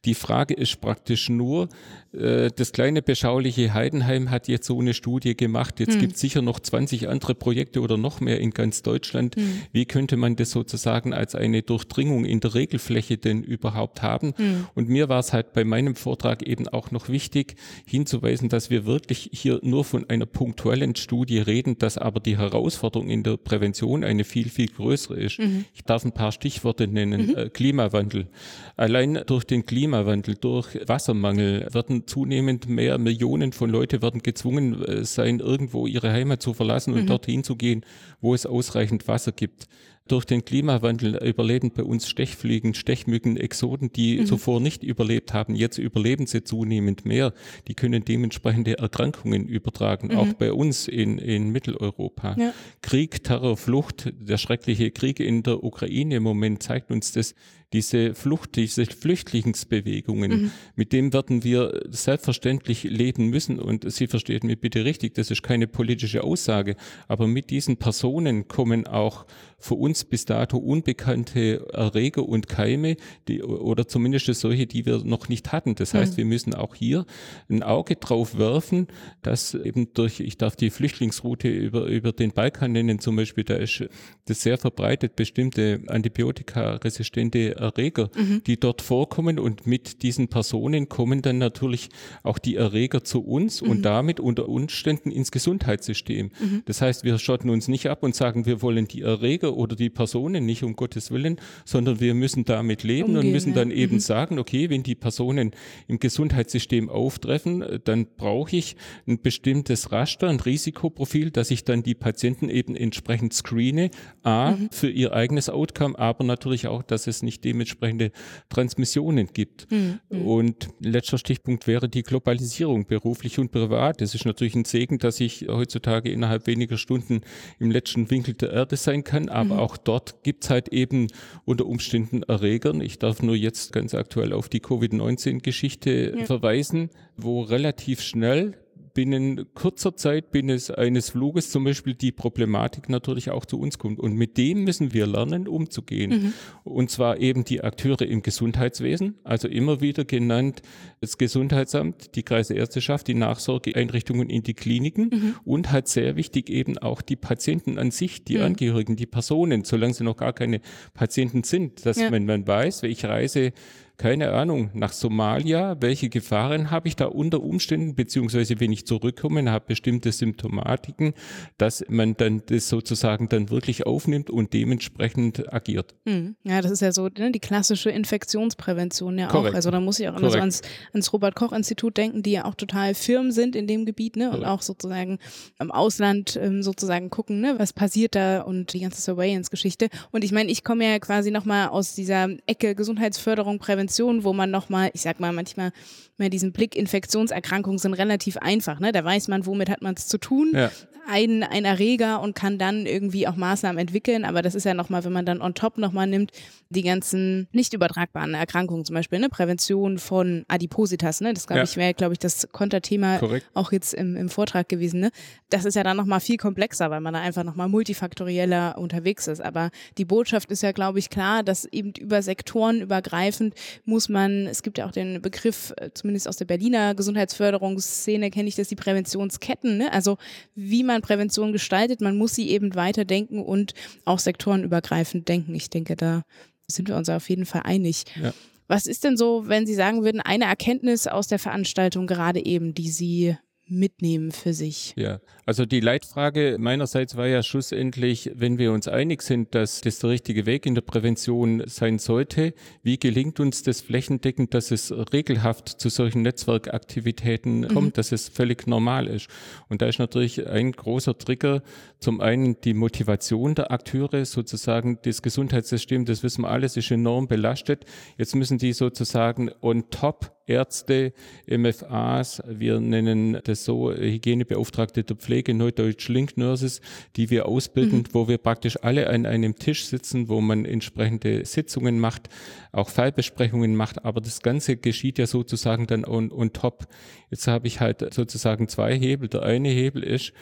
Die Frage ist praktisch nur, das kleine beschauliche Heidenheim hat jetzt so eine Studie gemacht. Jetzt mhm. gibt es sicher noch 20 andere Projekte oder noch mehr in ganz Deutschland. Mhm. Wie könnte man das sozusagen als eine Durchdringung in der Regelfläche denn überhaupt haben? Mhm. Und mir war es halt bei meinem Vortrag Vortrag eben auch noch wichtig hinzuweisen, dass wir wirklich hier nur von einer punktuellen Studie reden, dass aber die Herausforderung in der Prävention eine viel, viel größere ist. Mhm. Ich darf ein paar Stichworte nennen. Mhm. Äh, Klimawandel. Allein durch den Klimawandel, durch Wassermangel werden zunehmend mehr Millionen von Leute werden gezwungen äh, sein, irgendwo ihre Heimat zu verlassen und mhm. dorthin zu gehen, wo es ausreichend Wasser gibt durch den Klimawandel überleben bei uns Stechfliegen, Stechmücken, Exoden, die mhm. zuvor nicht überlebt haben. Jetzt überleben sie zunehmend mehr. Die können dementsprechende Erkrankungen übertragen, mhm. auch bei uns in, in Mitteleuropa. Ja. Krieg, Terror, Flucht, der schreckliche Krieg in der Ukraine im Moment zeigt uns das, diese Flucht, diese Flüchtlingsbewegungen, mhm. mit dem werden wir selbstverständlich leben müssen. Und Sie verstehen mich bitte richtig, das ist keine politische Aussage, aber mit diesen Personen kommen auch für uns bis dato unbekannte Erreger und Keime, die, oder zumindest solche, die wir noch nicht hatten. Das heißt, mhm. wir müssen auch hier ein Auge drauf werfen, dass eben durch, ich darf die Flüchtlingsroute über, über den Balkan nennen zum Beispiel, da ist das sehr verbreitet, bestimmte antibiotikaresistente Erreger, mhm. die dort vorkommen und mit diesen Personen kommen dann natürlich auch die Erreger zu uns mhm. und damit unter Umständen ins Gesundheitssystem. Mhm. Das heißt, wir schotten uns nicht ab und sagen, wir wollen die Erreger oder die Personen nicht um Gottes Willen, sondern wir müssen damit leben Umgehen, und müssen dann ja. eben mhm. sagen, okay, wenn die Personen im Gesundheitssystem auftreffen, dann brauche ich ein bestimmtes Raster, ein Risikoprofil, dass ich dann die Patienten eben entsprechend screene, a, mhm. für ihr eigenes Outcome, aber natürlich auch, dass es nicht dementsprechende Transmissionen gibt. Mhm. Und letzter Stichpunkt wäre die Globalisierung, beruflich und privat. Es ist natürlich ein Segen, dass ich heutzutage innerhalb weniger Stunden im letzten Winkel der Erde sein kann, aber mhm. auch dort gibt es halt eben unter Umständen Erregern. Ich darf nur jetzt ganz aktuell auf die Covid-19-Geschichte ja. verweisen, wo relativ schnell binnen kurzer Zeit, binnen eines Fluges zum Beispiel, die Problematik natürlich auch zu uns kommt. Und mit dem müssen wir lernen, umzugehen. Mhm. Und zwar eben die Akteure im Gesundheitswesen, also immer wieder genannt das Gesundheitsamt, die Kreisärzteschaft, die Nachsorgeeinrichtungen in die Kliniken mhm. und halt sehr wichtig eben auch die Patienten an sich, die mhm. Angehörigen, die Personen, solange sie noch gar keine Patienten sind, dass ja. man, man weiß, ich reise keine Ahnung, nach Somalia, welche Gefahren habe ich da unter Umständen, beziehungsweise wenn ich zurückkomme, habe bestimmte Symptomatiken, dass man dann das sozusagen dann wirklich aufnimmt und dementsprechend agiert. Hm. Ja, das ist ja so ne, die klassische Infektionsprävention ja Korrekt. auch. Also da muss ich auch immer so ans, ans Robert-Koch-Institut denken, die ja auch total Firmen sind in dem Gebiet ne, und auch sozusagen im Ausland ähm, sozusagen gucken, ne, was passiert da und die ganze Surveillance-Geschichte. Und ich meine, ich komme ja quasi nochmal aus dieser Ecke Gesundheitsförderung, Prävention Prävention, wo man nochmal, ich sag mal, manchmal mehr diesen Blick, Infektionserkrankungen sind relativ einfach, ne? Da weiß man, womit hat man es zu tun. Ja. Ein, ein Erreger und kann dann irgendwie auch Maßnahmen entwickeln. Aber das ist ja nochmal, wenn man dann on top nochmal nimmt, die ganzen nicht übertragbaren Erkrankungen, zum Beispiel, ne? Prävention von Adipositas, ne? Das glaube ja. ich wäre, glaube ich, das Konterthema auch jetzt im, im Vortrag gewesen, ne? Das ist ja dann nochmal viel komplexer, weil man da einfach nochmal multifaktorieller unterwegs ist. Aber die Botschaft ist ja, glaube ich, klar, dass eben über Sektoren übergreifend muss man, es gibt ja auch den Begriff, äh, zumindest aus der Berliner Gesundheitsförderungsszene kenne ich das, die Präventionsketten, ne? also wie man Prävention gestaltet, man muss sie eben weiterdenken und auch sektorenübergreifend denken. Ich denke, da sind wir uns auf jeden Fall einig. Ja. Was ist denn so, wenn Sie sagen würden, eine Erkenntnis aus der Veranstaltung gerade eben, die Sie mitnehmen für sich. Ja, also die Leitfrage meinerseits war ja schlussendlich, wenn wir uns einig sind, dass das der richtige Weg in der Prävention sein sollte, wie gelingt uns das flächendeckend, dass es regelhaft zu solchen Netzwerkaktivitäten mhm. kommt, dass es völlig normal ist. Und da ist natürlich ein großer Trigger zum einen die Motivation der Akteure, sozusagen das Gesundheitssystem, das wissen wir alles, ist enorm belastet. Jetzt müssen die sozusagen on top Ärzte, MFAs, wir nennen das so Hygienebeauftragte der Pflege, Neudeutsch Link Nurses, die wir ausbilden, mhm. wo wir praktisch alle an einem Tisch sitzen, wo man entsprechende Sitzungen macht, auch Fallbesprechungen macht, aber das Ganze geschieht ja sozusagen dann on, on top. Jetzt habe ich halt sozusagen zwei Hebel. Der eine Hebel ist,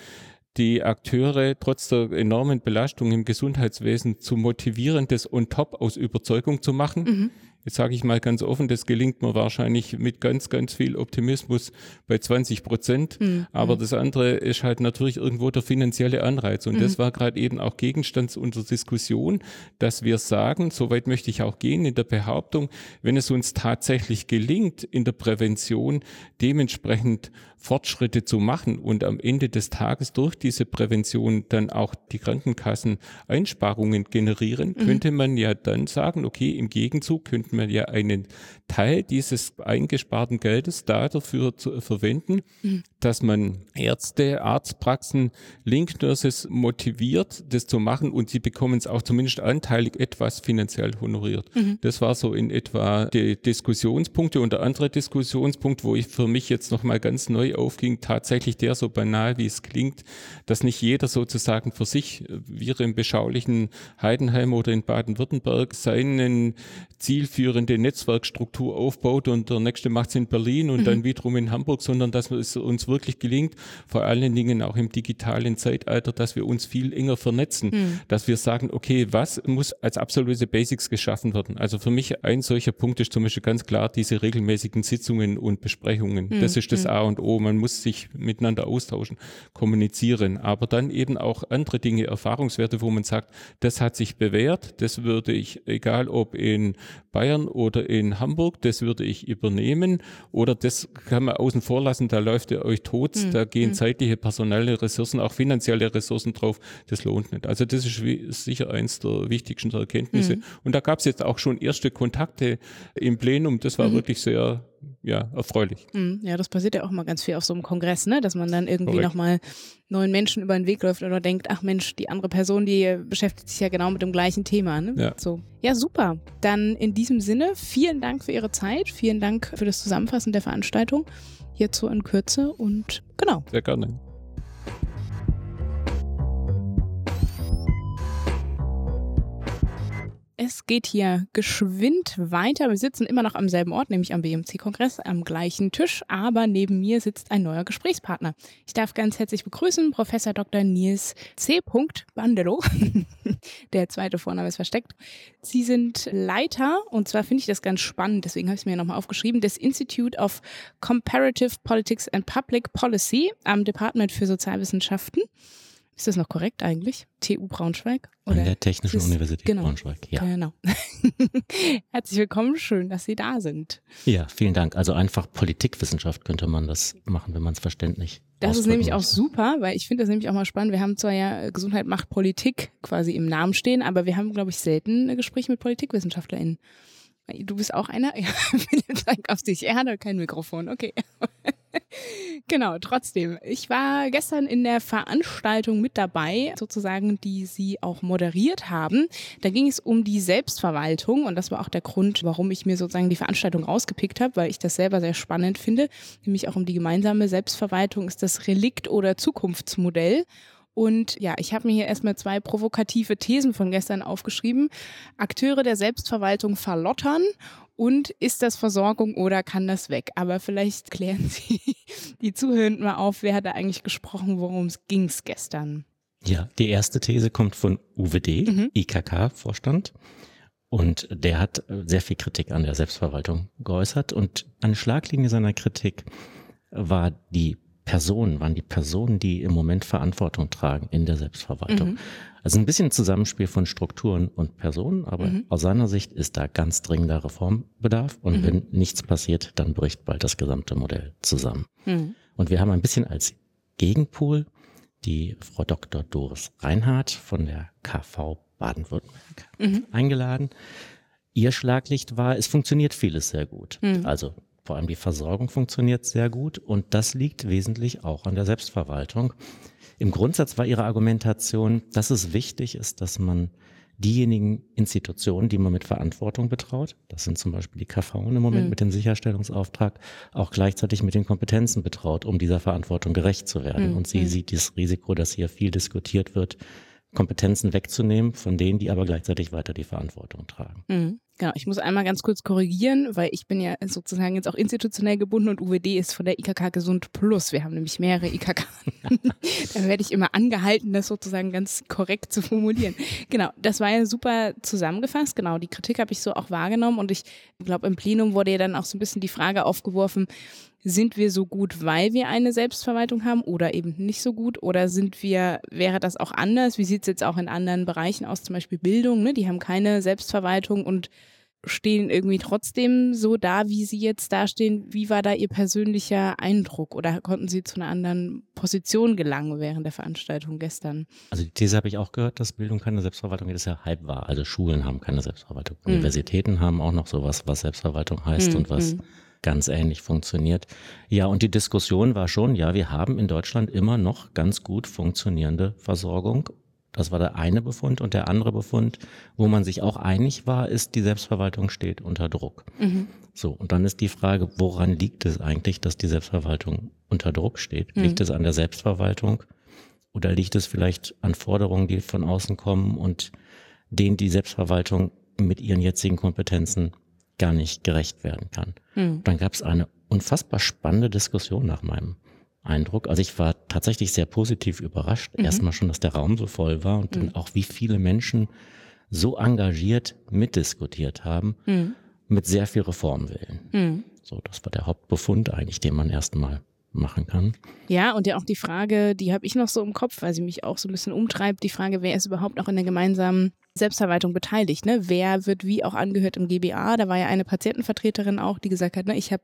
die Akteure trotz der enormen Belastung im Gesundheitswesen zu motivieren, das on top aus Überzeugung zu machen. Mhm. Jetzt sage ich mal ganz offen, das gelingt mir wahrscheinlich mit ganz, ganz viel Optimismus bei 20 Prozent. Mhm. Aber das andere ist halt natürlich irgendwo der finanzielle Anreiz. Und mhm. das war gerade eben auch Gegenstand unserer Diskussion, dass wir sagen, soweit möchte ich auch gehen in der Behauptung, wenn es uns tatsächlich gelingt, in der Prävention dementsprechend Fortschritte zu machen und am Ende des Tages durch diese Prävention dann auch die Krankenkassen Einsparungen generieren, mhm. könnte man ja dann sagen, okay, im Gegenzug könnten wir ja einen Teil dieses eingesparten Geldes da dafür zu, verwenden, mhm. dass man Ärzte, Arztpraxen, Link-Nurses motiviert, das zu machen und sie bekommen es auch zumindest anteilig etwas finanziell honoriert. Mhm. Das war so in etwa die Diskussionspunkte und der andere Diskussionspunkt, wo ich für mich jetzt nochmal ganz neu aufging, tatsächlich der so banal, wie es klingt, dass nicht jeder sozusagen für sich, wie im beschaulichen Heidenheim oder in Baden-Württemberg, seinen zielführende Netzwerkstruktur aufbaut und der nächste macht es in Berlin und mhm. dann wiederum in Hamburg, sondern dass es uns wirklich gelingt, vor allen Dingen auch im digitalen Zeitalter, dass wir uns viel enger vernetzen, mhm. dass wir sagen, okay, was muss als absolute Basics geschaffen werden? Also für mich ein solcher Punkt ist zum Beispiel ganz klar diese regelmäßigen Sitzungen und Besprechungen. Mhm. Das ist das mhm. A und O. Man muss sich miteinander austauschen, kommunizieren, aber dann eben auch andere Dinge, Erfahrungswerte, wo man sagt, das hat sich bewährt, das würde ich, egal ob in Bayern oder in Hamburg, das würde ich übernehmen oder das kann man außen vor lassen, da läuft ihr euch tot, mhm. da gehen mhm. zeitliche, personelle Ressourcen, auch finanzielle Ressourcen drauf, das lohnt nicht. Also das ist sicher eins der wichtigsten Erkenntnisse. Mhm. Und da gab es jetzt auch schon erste Kontakte im Plenum, das war mhm. wirklich sehr ja, erfreulich. Mhm. Ja, das passiert ja auch mal ganz viel auf so einem Kongress, ne? dass man dann irgendwie nochmal neuen Menschen über den Weg läuft oder denkt, ach Mensch, die andere Person, die beschäftigt sich ja genau mit dem gleichen Thema. Ne? Ja. So. ja, super. Dann in diesem Sinne, vielen Dank für Ihre Zeit, vielen Dank für das Zusammenfassen der Veranstaltung hierzu in Kürze und genau. Sehr gerne. Es geht hier geschwind weiter. Wir sitzen immer noch am selben Ort, nämlich am BMC-Kongress, am gleichen Tisch, aber neben mir sitzt ein neuer Gesprächspartner. Ich darf ganz herzlich begrüßen Professor Dr. Nils C. Bandelo. Der zweite Vorname ist versteckt. Sie sind Leiter, und zwar finde ich das ganz spannend, deswegen habe ich es mir nochmal aufgeschrieben, des Institute of Comparative Politics and Public Policy am Department für Sozialwissenschaften. Ist das noch korrekt eigentlich? TU Braunschweig? Oder An der Technischen ist, Universität genau, Braunschweig, ja. Genau. Herzlich willkommen, schön, dass Sie da sind. Ja, vielen Dank. Also einfach Politikwissenschaft könnte man das machen, wenn man es verständlich Das ist nämlich auch super, weil ich finde das nämlich auch mal spannend. Wir haben zwar ja Gesundheit macht Politik quasi im Namen stehen, aber wir haben, glaube ich, selten Gespräche mit PolitikwissenschaftlerInnen. Du bist auch einer? Ja, Philipp zeigt auf dich. Er hat kein Mikrofon, okay. genau, trotzdem. Ich war gestern in der Veranstaltung mit dabei, sozusagen, die Sie auch moderiert haben. Da ging es um die Selbstverwaltung und das war auch der Grund, warum ich mir sozusagen die Veranstaltung rausgepickt habe, weil ich das selber sehr spannend finde. Nämlich auch um die gemeinsame Selbstverwaltung ist das Relikt oder Zukunftsmodell. Und ja, ich habe mir hier erstmal zwei provokative Thesen von gestern aufgeschrieben. Akteure der Selbstverwaltung verlottern und ist das Versorgung oder kann das weg? Aber vielleicht klären Sie die Zuhörenden mal auf, wer hat da eigentlich gesprochen, worum es ging gestern? Ja, die erste These kommt von UWD, mhm. IKK-Vorstand. Und der hat sehr viel Kritik an der Selbstverwaltung geäußert. Und eine Schlaglinie seiner Kritik war die Personen, waren die Personen, die im Moment Verantwortung tragen in der Selbstverwaltung. Mhm. Also ein bisschen Zusammenspiel von Strukturen und Personen, aber mhm. aus seiner Sicht ist da ganz dringender Reformbedarf und mhm. wenn nichts passiert, dann bricht bald das gesamte Modell zusammen. Mhm. Und wir haben ein bisschen als Gegenpol die Frau Dr. Doris Reinhardt von der KV Baden-Württemberg mhm. eingeladen. Ihr Schlaglicht war, es funktioniert vieles sehr gut. Mhm. Also vor allem die Versorgung funktioniert sehr gut und das liegt wesentlich auch an der Selbstverwaltung. Im Grundsatz war ihre Argumentation, dass es wichtig ist, dass man diejenigen Institutionen, die man mit Verantwortung betraut, das sind zum Beispiel die KV im Moment mhm. mit dem Sicherstellungsauftrag, auch gleichzeitig mit den Kompetenzen betraut, um dieser Verantwortung gerecht zu werden. Mhm. Und sie mhm. sieht das Risiko, dass hier viel diskutiert wird, Kompetenzen wegzunehmen von denen, die aber gleichzeitig weiter die Verantwortung tragen. Mhm. Genau, ich muss einmal ganz kurz korrigieren, weil ich bin ja sozusagen jetzt auch institutionell gebunden und UWD ist von der IKK Gesund Plus. Wir haben nämlich mehrere IKK. da werde ich immer angehalten, das sozusagen ganz korrekt zu formulieren. Genau, das war ja super zusammengefasst. Genau, die Kritik habe ich so auch wahrgenommen und ich glaube, im Plenum wurde ja dann auch so ein bisschen die Frage aufgeworfen, sind wir so gut, weil wir eine Selbstverwaltung haben oder eben nicht so gut? Oder sind wir, wäre das auch anders? Wie sieht es jetzt auch in anderen Bereichen aus, zum Beispiel Bildung, ne? Die haben keine Selbstverwaltung und stehen irgendwie trotzdem so da, wie sie jetzt dastehen. Wie war da Ihr persönlicher Eindruck oder konnten Sie zu einer anderen Position gelangen während der Veranstaltung gestern? Also die These habe ich auch gehört, dass Bildung keine Selbstverwaltung ist ja halb wahr. Also Schulen haben keine Selbstverwaltung. Mhm. Universitäten haben auch noch sowas, was Selbstverwaltung heißt mhm. und was mhm ganz ähnlich funktioniert. Ja, und die Diskussion war schon, ja, wir haben in Deutschland immer noch ganz gut funktionierende Versorgung. Das war der eine Befund. Und der andere Befund, wo man sich auch einig war, ist, die Selbstverwaltung steht unter Druck. Mhm. So, und dann ist die Frage, woran liegt es eigentlich, dass die Selbstverwaltung unter Druck steht? Mhm. Liegt es an der Selbstverwaltung oder liegt es vielleicht an Forderungen, die von außen kommen und denen die Selbstverwaltung mit ihren jetzigen Kompetenzen gar nicht gerecht werden kann. Mhm. Dann gab es eine unfassbar spannende Diskussion nach meinem Eindruck. Also ich war tatsächlich sehr positiv überrascht. Mhm. Erstmal schon, dass der Raum so voll war und mhm. dann auch, wie viele Menschen so engagiert mitdiskutiert haben, mhm. mit sehr viel Reformwillen. Mhm. So, das war der Hauptbefund eigentlich, den man erstmal machen kann. Ja, und ja auch die Frage, die habe ich noch so im Kopf, weil sie mich auch so ein bisschen umtreibt, die Frage, wer ist überhaupt noch in der gemeinsamen Selbstverwaltung beteiligt. Ne? Wer wird wie auch angehört im GBA? Da war ja eine Patientenvertreterin auch, die gesagt hat, ne, ich habe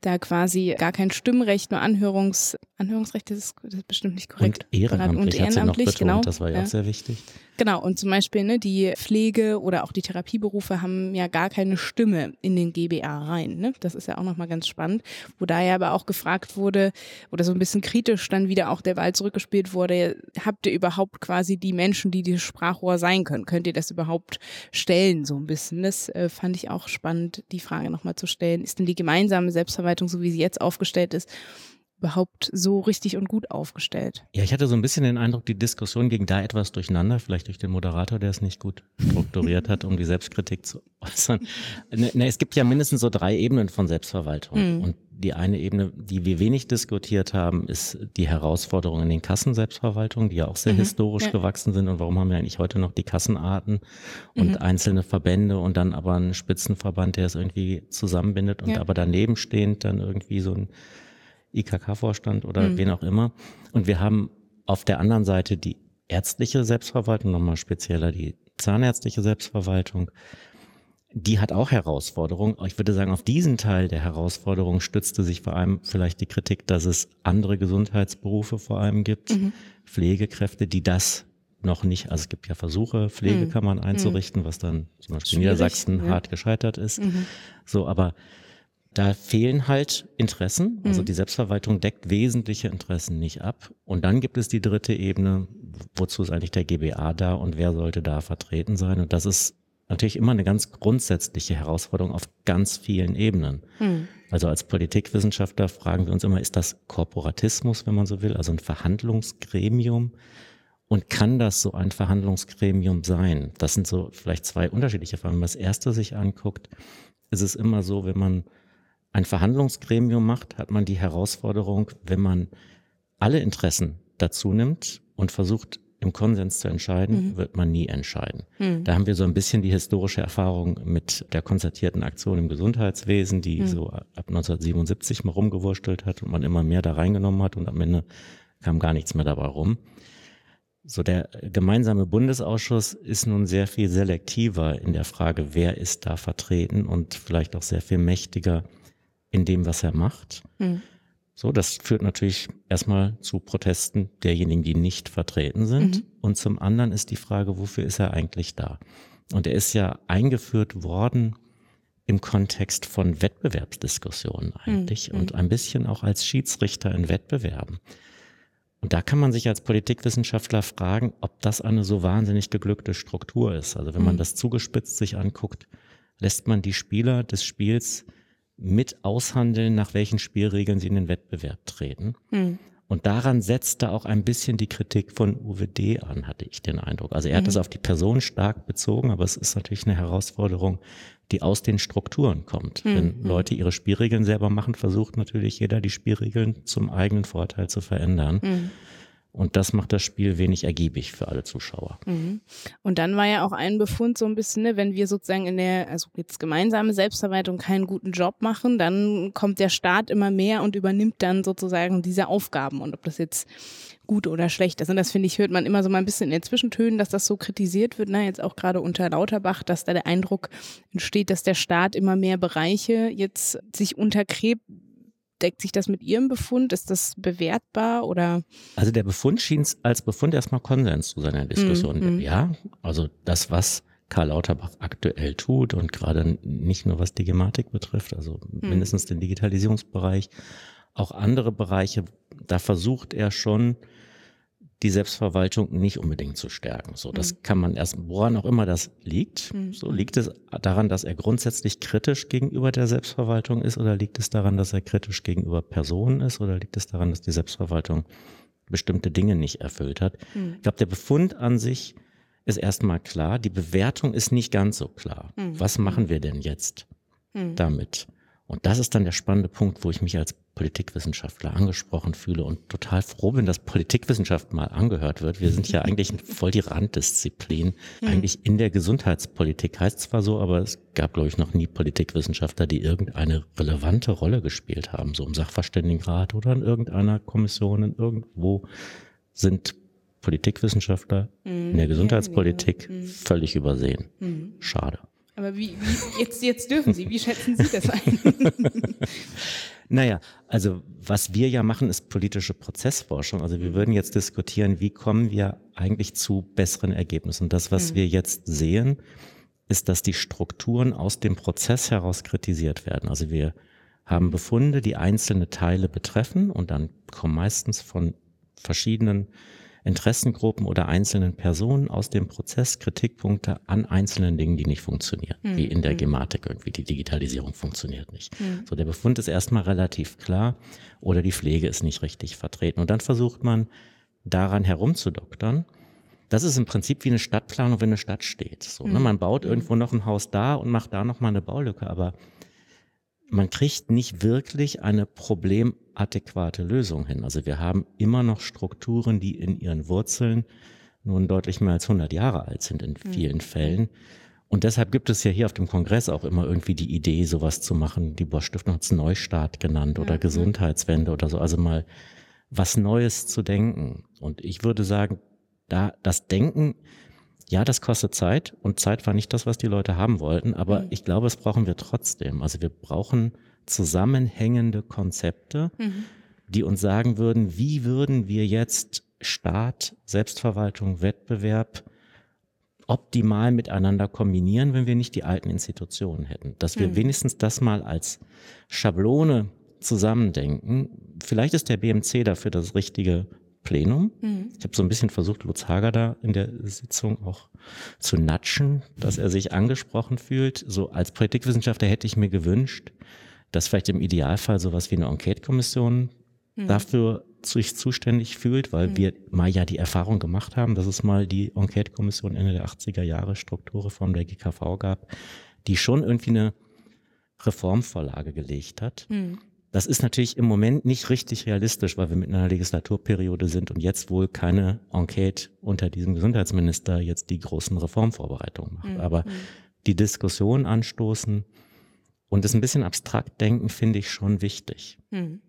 da quasi gar kein Stimmrecht, nur Anhörungs, Anhörungsrecht, das ist, das ist bestimmt nicht korrekt. Und ehrenamtlich, und ehrenamtlich betont, genau. Das war ja, ja, auch sehr wichtig. Genau, und zum Beispiel ne, die Pflege oder auch die Therapieberufe haben ja gar keine Stimme in den GBA rein. Ne? Das ist ja auch nochmal ganz spannend, wo da ja aber auch gefragt wurde oder so ein bisschen kritisch dann wieder auch der Wahl zurückgespielt wurde, habt ihr überhaupt quasi die Menschen, die die Sprachrohr sein können? Könnt ihr das überhaupt stellen, so ein bisschen? Das äh, fand ich auch spannend, die Frage nochmal zu stellen. Ist denn die gemeinsame Selbstverwaltung, so wie sie jetzt aufgestellt ist, überhaupt so richtig und gut aufgestellt. Ja, ich hatte so ein bisschen den Eindruck, die Diskussion ging da etwas durcheinander, vielleicht durch den Moderator, der es nicht gut strukturiert hat, um die Selbstkritik zu äußern. Ne, ne, es gibt ja mindestens so drei Ebenen von Selbstverwaltung. Mhm. Und die eine Ebene, die wir wenig diskutiert haben, ist die Herausforderung in den Kassenselbstverwaltungen, die ja auch sehr mhm. historisch ja. gewachsen sind. Und warum haben wir eigentlich heute noch die Kassenarten und mhm. einzelne Verbände und dann aber einen Spitzenverband, der es irgendwie zusammenbindet und ja. aber daneben stehend dann irgendwie so ein IKK-Vorstand oder mhm. wen auch immer. Und wir haben auf der anderen Seite die ärztliche Selbstverwaltung, nochmal spezieller die zahnärztliche Selbstverwaltung. Die hat auch Herausforderungen. Ich würde sagen, auf diesen Teil der Herausforderung stützte sich vor allem vielleicht die Kritik, dass es andere Gesundheitsberufe vor allem gibt, mhm. Pflegekräfte, die das noch nicht, also es gibt ja Versuche, Pflegekammern mhm. einzurichten, was dann zum Beispiel in Niedersachsen ja. hart gescheitert ist. Mhm. So, aber da fehlen halt Interessen. Also mhm. die Selbstverwaltung deckt wesentliche Interessen nicht ab. Und dann gibt es die dritte Ebene, wozu ist eigentlich der GBA da und wer sollte da vertreten sein? Und das ist natürlich immer eine ganz grundsätzliche Herausforderung auf ganz vielen Ebenen. Mhm. Also als Politikwissenschaftler fragen wir uns immer, ist das Korporatismus, wenn man so will, also ein Verhandlungsgremium? Und kann das so ein Verhandlungsgremium sein? Das sind so vielleicht zwei unterschiedliche Fragen. Wenn man das erste sich anguckt, ist es immer so, wenn man ein Verhandlungsgremium macht, hat man die Herausforderung, wenn man alle Interessen dazu nimmt und versucht, im Konsens zu entscheiden, mhm. wird man nie entscheiden. Mhm. Da haben wir so ein bisschen die historische Erfahrung mit der konzertierten Aktion im Gesundheitswesen, die mhm. so ab 1977 mal rumgewurstelt hat und man immer mehr da reingenommen hat und am Ende kam gar nichts mehr dabei rum. So der gemeinsame Bundesausschuss ist nun sehr viel selektiver in der Frage, wer ist da vertreten und vielleicht auch sehr viel mächtiger in dem, was er macht. Mhm. So, das führt natürlich erstmal zu Protesten derjenigen, die nicht vertreten sind. Mhm. Und zum anderen ist die Frage, wofür ist er eigentlich da? Und er ist ja eingeführt worden im Kontext von Wettbewerbsdiskussionen eigentlich mhm. und ein bisschen auch als Schiedsrichter in Wettbewerben. Und da kann man sich als Politikwissenschaftler fragen, ob das eine so wahnsinnig geglückte Struktur ist. Also wenn man mhm. das zugespitzt sich anguckt, lässt man die Spieler des Spiels mit aushandeln, nach welchen Spielregeln sie in den Wettbewerb treten. Mhm. Und daran setzte auch ein bisschen die Kritik von UWD an, hatte ich den Eindruck. Also er hat es mhm. auf die Person stark bezogen, aber es ist natürlich eine Herausforderung, die aus den Strukturen kommt. Mhm. Wenn Leute ihre Spielregeln selber machen, versucht natürlich jeder, die Spielregeln zum eigenen Vorteil zu verändern. Mhm. Und das macht das Spiel wenig ergiebig für alle Zuschauer. Mhm. Und dann war ja auch ein Befund so ein bisschen, ne, wenn wir sozusagen in der, also jetzt gemeinsame Selbstverwaltung keinen guten Job machen, dann kommt der Staat immer mehr und übernimmt dann sozusagen diese Aufgaben. Und ob das jetzt gut oder schlecht ist. Und das finde ich, hört man immer so mal ein bisschen in den Zwischentönen, dass das so kritisiert wird, ne? jetzt auch gerade unter Lauterbach, dass da der Eindruck entsteht, dass der Staat immer mehr Bereiche jetzt sich untergräbt deckt sich das mit Ihrem Befund? Ist das bewertbar oder? Also der Befund schien als Befund erstmal Konsens zu seiner Diskussion. Mm, Ja, also das, was Karl Lauterbach aktuell tut und gerade nicht nur was die Gematik betrifft, also mm. mindestens den Digitalisierungsbereich, auch andere Bereiche, da versucht er schon die Selbstverwaltung nicht unbedingt zu stärken. So, das mhm. kann man erst, woran auch immer das liegt. Mhm. So liegt es daran, dass er grundsätzlich kritisch gegenüber der Selbstverwaltung ist oder liegt es daran, dass er kritisch gegenüber Personen ist oder liegt es daran, dass die Selbstverwaltung bestimmte Dinge nicht erfüllt hat? Mhm. Ich glaube, der Befund an sich ist erstmal klar. Die Bewertung ist nicht ganz so klar. Mhm. Was machen wir denn jetzt mhm. damit? Und das ist dann der spannende Punkt, wo ich mich als Politikwissenschaftler angesprochen fühle und total froh bin, dass Politikwissenschaft mal angehört wird. Wir sind ja eigentlich voll die Randdisziplin. Eigentlich in der Gesundheitspolitik heißt zwar so, aber es gab, glaube ich, noch nie Politikwissenschaftler, die irgendeine relevante Rolle gespielt haben, so im Sachverständigenrat oder in irgendeiner Kommission, in irgendwo sind Politikwissenschaftler mhm. in der Gesundheitspolitik mhm. völlig übersehen. Mhm. Schade. Aber wie, wie jetzt, jetzt dürfen Sie, wie schätzen Sie das ein? naja, also was wir ja machen, ist politische Prozessforschung. Also wir würden jetzt diskutieren, wie kommen wir eigentlich zu besseren Ergebnissen. Und das, was mhm. wir jetzt sehen, ist, dass die Strukturen aus dem Prozess heraus kritisiert werden. Also wir haben Befunde, die einzelne Teile betreffen und dann kommen meistens von verschiedenen Interessengruppen oder einzelnen Personen aus dem Prozess Kritikpunkte an einzelnen Dingen, die nicht funktionieren, mhm. wie in der hm. Gematik irgendwie. Die Digitalisierung funktioniert nicht. Mhm. So, der Befund ist erstmal relativ klar oder die Pflege ist nicht richtig vertreten. Und dann versucht man daran herumzudoktern. Das ist im Prinzip wie eine Stadtplanung, wenn eine Stadt steht. So, ne? Hm. Man baut hm. irgendwo noch ein Haus da und macht da noch mal eine Baulücke, aber man kriegt nicht wirklich eine problemadäquate Lösung hin. Also wir haben immer noch Strukturen, die in ihren Wurzeln nun deutlich mehr als 100 Jahre alt sind in hm. vielen mhm. Fällen. Und deshalb gibt es ja hier auf dem Kongress auch immer irgendwie die Idee, sowas zu machen. Die Bosch Stiftung hat es Neustart genannt oder mhm. Gesundheitswende oder so. Also mal was Neues zu denken. Und ich würde sagen, da das Denken ja, das kostet Zeit und Zeit war nicht das, was die Leute haben wollten, aber mhm. ich glaube, es brauchen wir trotzdem. Also wir brauchen zusammenhängende Konzepte, mhm. die uns sagen würden, wie würden wir jetzt Staat, Selbstverwaltung, Wettbewerb optimal miteinander kombinieren, wenn wir nicht die alten Institutionen hätten. Dass wir mhm. wenigstens das mal als Schablone zusammendenken. Vielleicht ist der BMC dafür das richtige Plenum. Mhm. Ich habe so ein bisschen versucht, Lutz Hager da in der Sitzung auch zu natschen, dass er sich angesprochen fühlt. So als Politikwissenschaftler hätte ich mir gewünscht, dass vielleicht im Idealfall sowas wie eine Enquete-Kommission mhm. dafür sich zuständig fühlt, weil mhm. wir mal ja die Erfahrung gemacht haben, dass es mal die Enquete-Kommission Ende der 80er Jahre Strukturreform der GKV gab, die schon irgendwie eine Reformvorlage gelegt hat. Mhm Das ist natürlich im Moment nicht richtig realistisch, weil wir mit einer Legislaturperiode sind und jetzt wohl keine Enquete unter diesem Gesundheitsminister jetzt die großen Reformvorbereitungen macht. Mhm. Aber die Diskussion anstoßen und es ein bisschen abstrakt denken, finde ich schon wichtig. Mhm.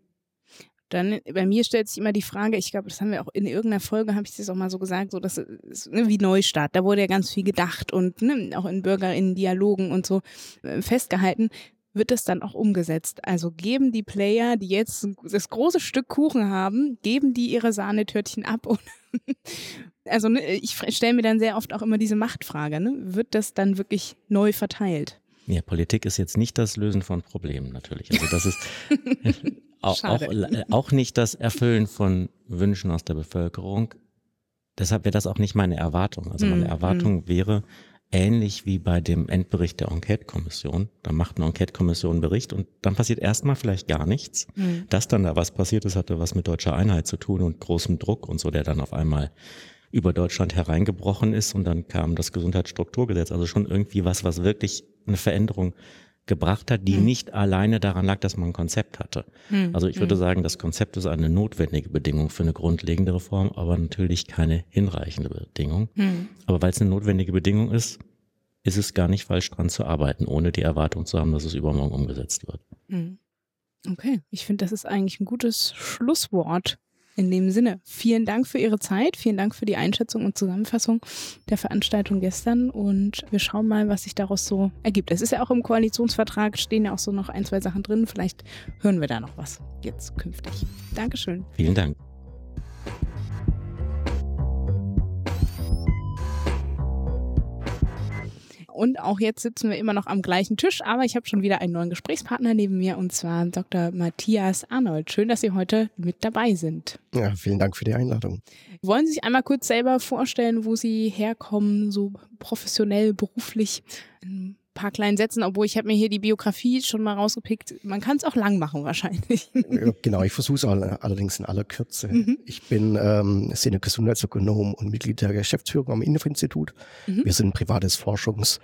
Dann bei mir stellt sich immer die Frage, ich glaube, das haben wir auch in irgendeiner Folge, habe ich das auch mal so gesagt, so dass ne, wie Neustart, da wurde ja ganz viel gedacht und ne, auch in BürgerInnen-Dialogen und so äh, festgehalten. Wird das dann auch umgesetzt? Also geben die Player, die jetzt das große Stück Kuchen haben, geben die ihre Sahnetörtchen ab also ne, ich stelle mir dann sehr oft auch immer diese Machtfrage, ne? Wird das dann wirklich neu verteilt? Ja, Politik ist jetzt nicht das Lösen von Problemen natürlich. Also das ist auch, auch, äh, auch nicht das Erfüllen von Wünschen aus der Bevölkerung. Deshalb wäre das auch nicht meine Erwartung. Also meine mm, Erwartung mm. wäre ähnlich wie bei dem Endbericht der Enquete-Kommission. Da macht eine Enquete-Kommission einen Bericht und dann passiert erstmal vielleicht gar nichts. Mm. Dass dann da was passiert ist, hatte was mit deutscher Einheit zu tun und großem Druck und so, der dann auf einmal über Deutschland hereingebrochen ist und dann kam das Gesundheitsstrukturgesetz. Also schon irgendwie was, was wirklich eine Veränderung gebracht hat, die hm. nicht alleine daran lag, dass man ein Konzept hatte. Hm. Also ich würde hm. sagen, das Konzept ist eine notwendige Bedingung für eine grundlegende Reform, aber natürlich keine hinreichende Bedingung. Hm. Aber weil es eine notwendige Bedingung ist, ist es gar nicht falsch dran zu arbeiten, ohne die Erwartung zu haben, dass es übermorgen umgesetzt wird. Hm. Okay, ich finde, das ist eigentlich ein gutes Schlusswort in dem Sinne, vielen Dank für Ihre Zeit, vielen Dank für die Einschätzung und Zusammenfassung der Veranstaltung gestern und wir schauen mal, was sich daraus so ergibt. Es ist ja auch im Koalitionsvertrag, stehen ja auch so noch ein, zwei Sachen drin. Vielleicht hören wir da noch was jetzt künftig. Dankeschön. Vielen Dank. Und auch jetzt sitzen wir immer noch am gleichen Tisch, aber ich habe schon wieder einen neuen Gesprächspartner neben mir und zwar Dr. Matthias Arnold. Schön, dass Sie heute mit dabei sind. Ja, vielen Dank für die Einladung. Wollen Sie sich einmal kurz selber vorstellen, wo Sie herkommen, so professionell, beruflich? Ein paar kleinen Sätzen, obwohl ich habe mir hier die Biografie schon mal rausgepickt. Man kann es auch lang machen wahrscheinlich. Genau, ich versuche es allerdings in aller Kürze. Mhm. Ich bin ähm, Gesundheitsökonom und Mitglied der Geschäftsführung am INEF-Institut. Mhm. Wir sind ein privates Forschungs-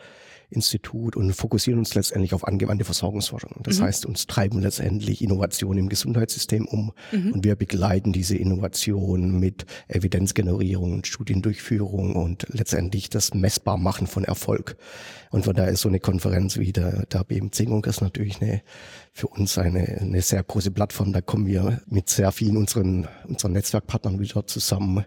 Institut und fokussieren uns letztendlich auf angewandte Versorgungsforschung. Das mhm. heißt, uns treiben letztendlich Innovationen im Gesundheitssystem um mhm. und wir begleiten diese Innovation mit Evidenzgenerierung, Studiendurchführung und letztendlich das Messbarmachen von Erfolg. Und von daher ist so eine Konferenz wie der, der BM ist natürlich eine, für uns eine, eine sehr große Plattform. Da kommen wir mit sehr vielen unseren, unseren Netzwerkpartnern wieder zusammen,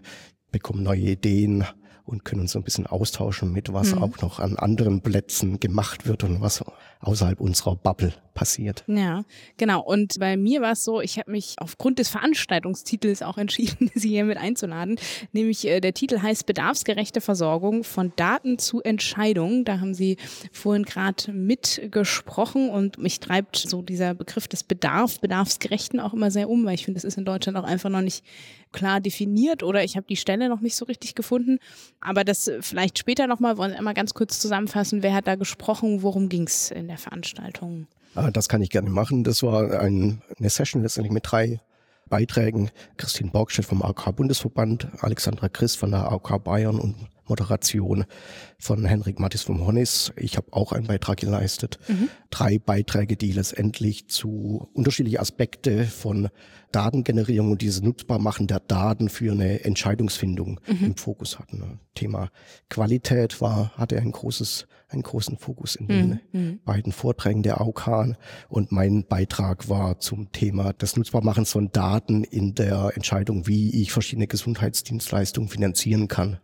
bekommen neue Ideen, und können uns so ein bisschen austauschen mit, was mhm. auch noch an anderen Plätzen gemacht wird und was außerhalb unserer Bubble passiert. Ja, genau. Und bei mir war es so, ich habe mich aufgrund des Veranstaltungstitels auch entschieden, Sie hier mit einzuladen. Nämlich äh, der Titel heißt Bedarfsgerechte Versorgung von Daten zu Entscheidungen. Da haben Sie vorhin gerade mitgesprochen und mich treibt so dieser Begriff des Bedarf, Bedarfsgerechten auch immer sehr um, weil ich finde, das ist in Deutschland auch einfach noch nicht klar definiert oder ich habe die Stelle noch nicht so richtig gefunden. Aber das vielleicht später nochmal, wollen Sie einmal ganz kurz zusammenfassen, wer hat da gesprochen, worum ging es in der Veranstaltung? Ah, das kann ich gerne machen. Das war ein, eine Session letztendlich mit drei Beiträgen. Christine Borgstedt vom AOK-Bundesverband, Alexandra Christ von der AOK Bayern und Moderation von Henrik Mattis vom Honnis. Ich habe auch einen Beitrag geleistet. Mhm. Drei Beiträge, die letztendlich zu unterschiedliche Aspekte von Datengenerierung und dieses Nutzbarmachen der Daten für eine Entscheidungsfindung mhm. im Fokus hatten. Thema Qualität war, hatte ein großes einen großen Fokus in den mhm. beiden Vorträgen der AUK und mein Beitrag war zum Thema des Nutzbarmachens von Daten in der Entscheidung, wie ich verschiedene Gesundheitsdienstleistungen finanzieren kann.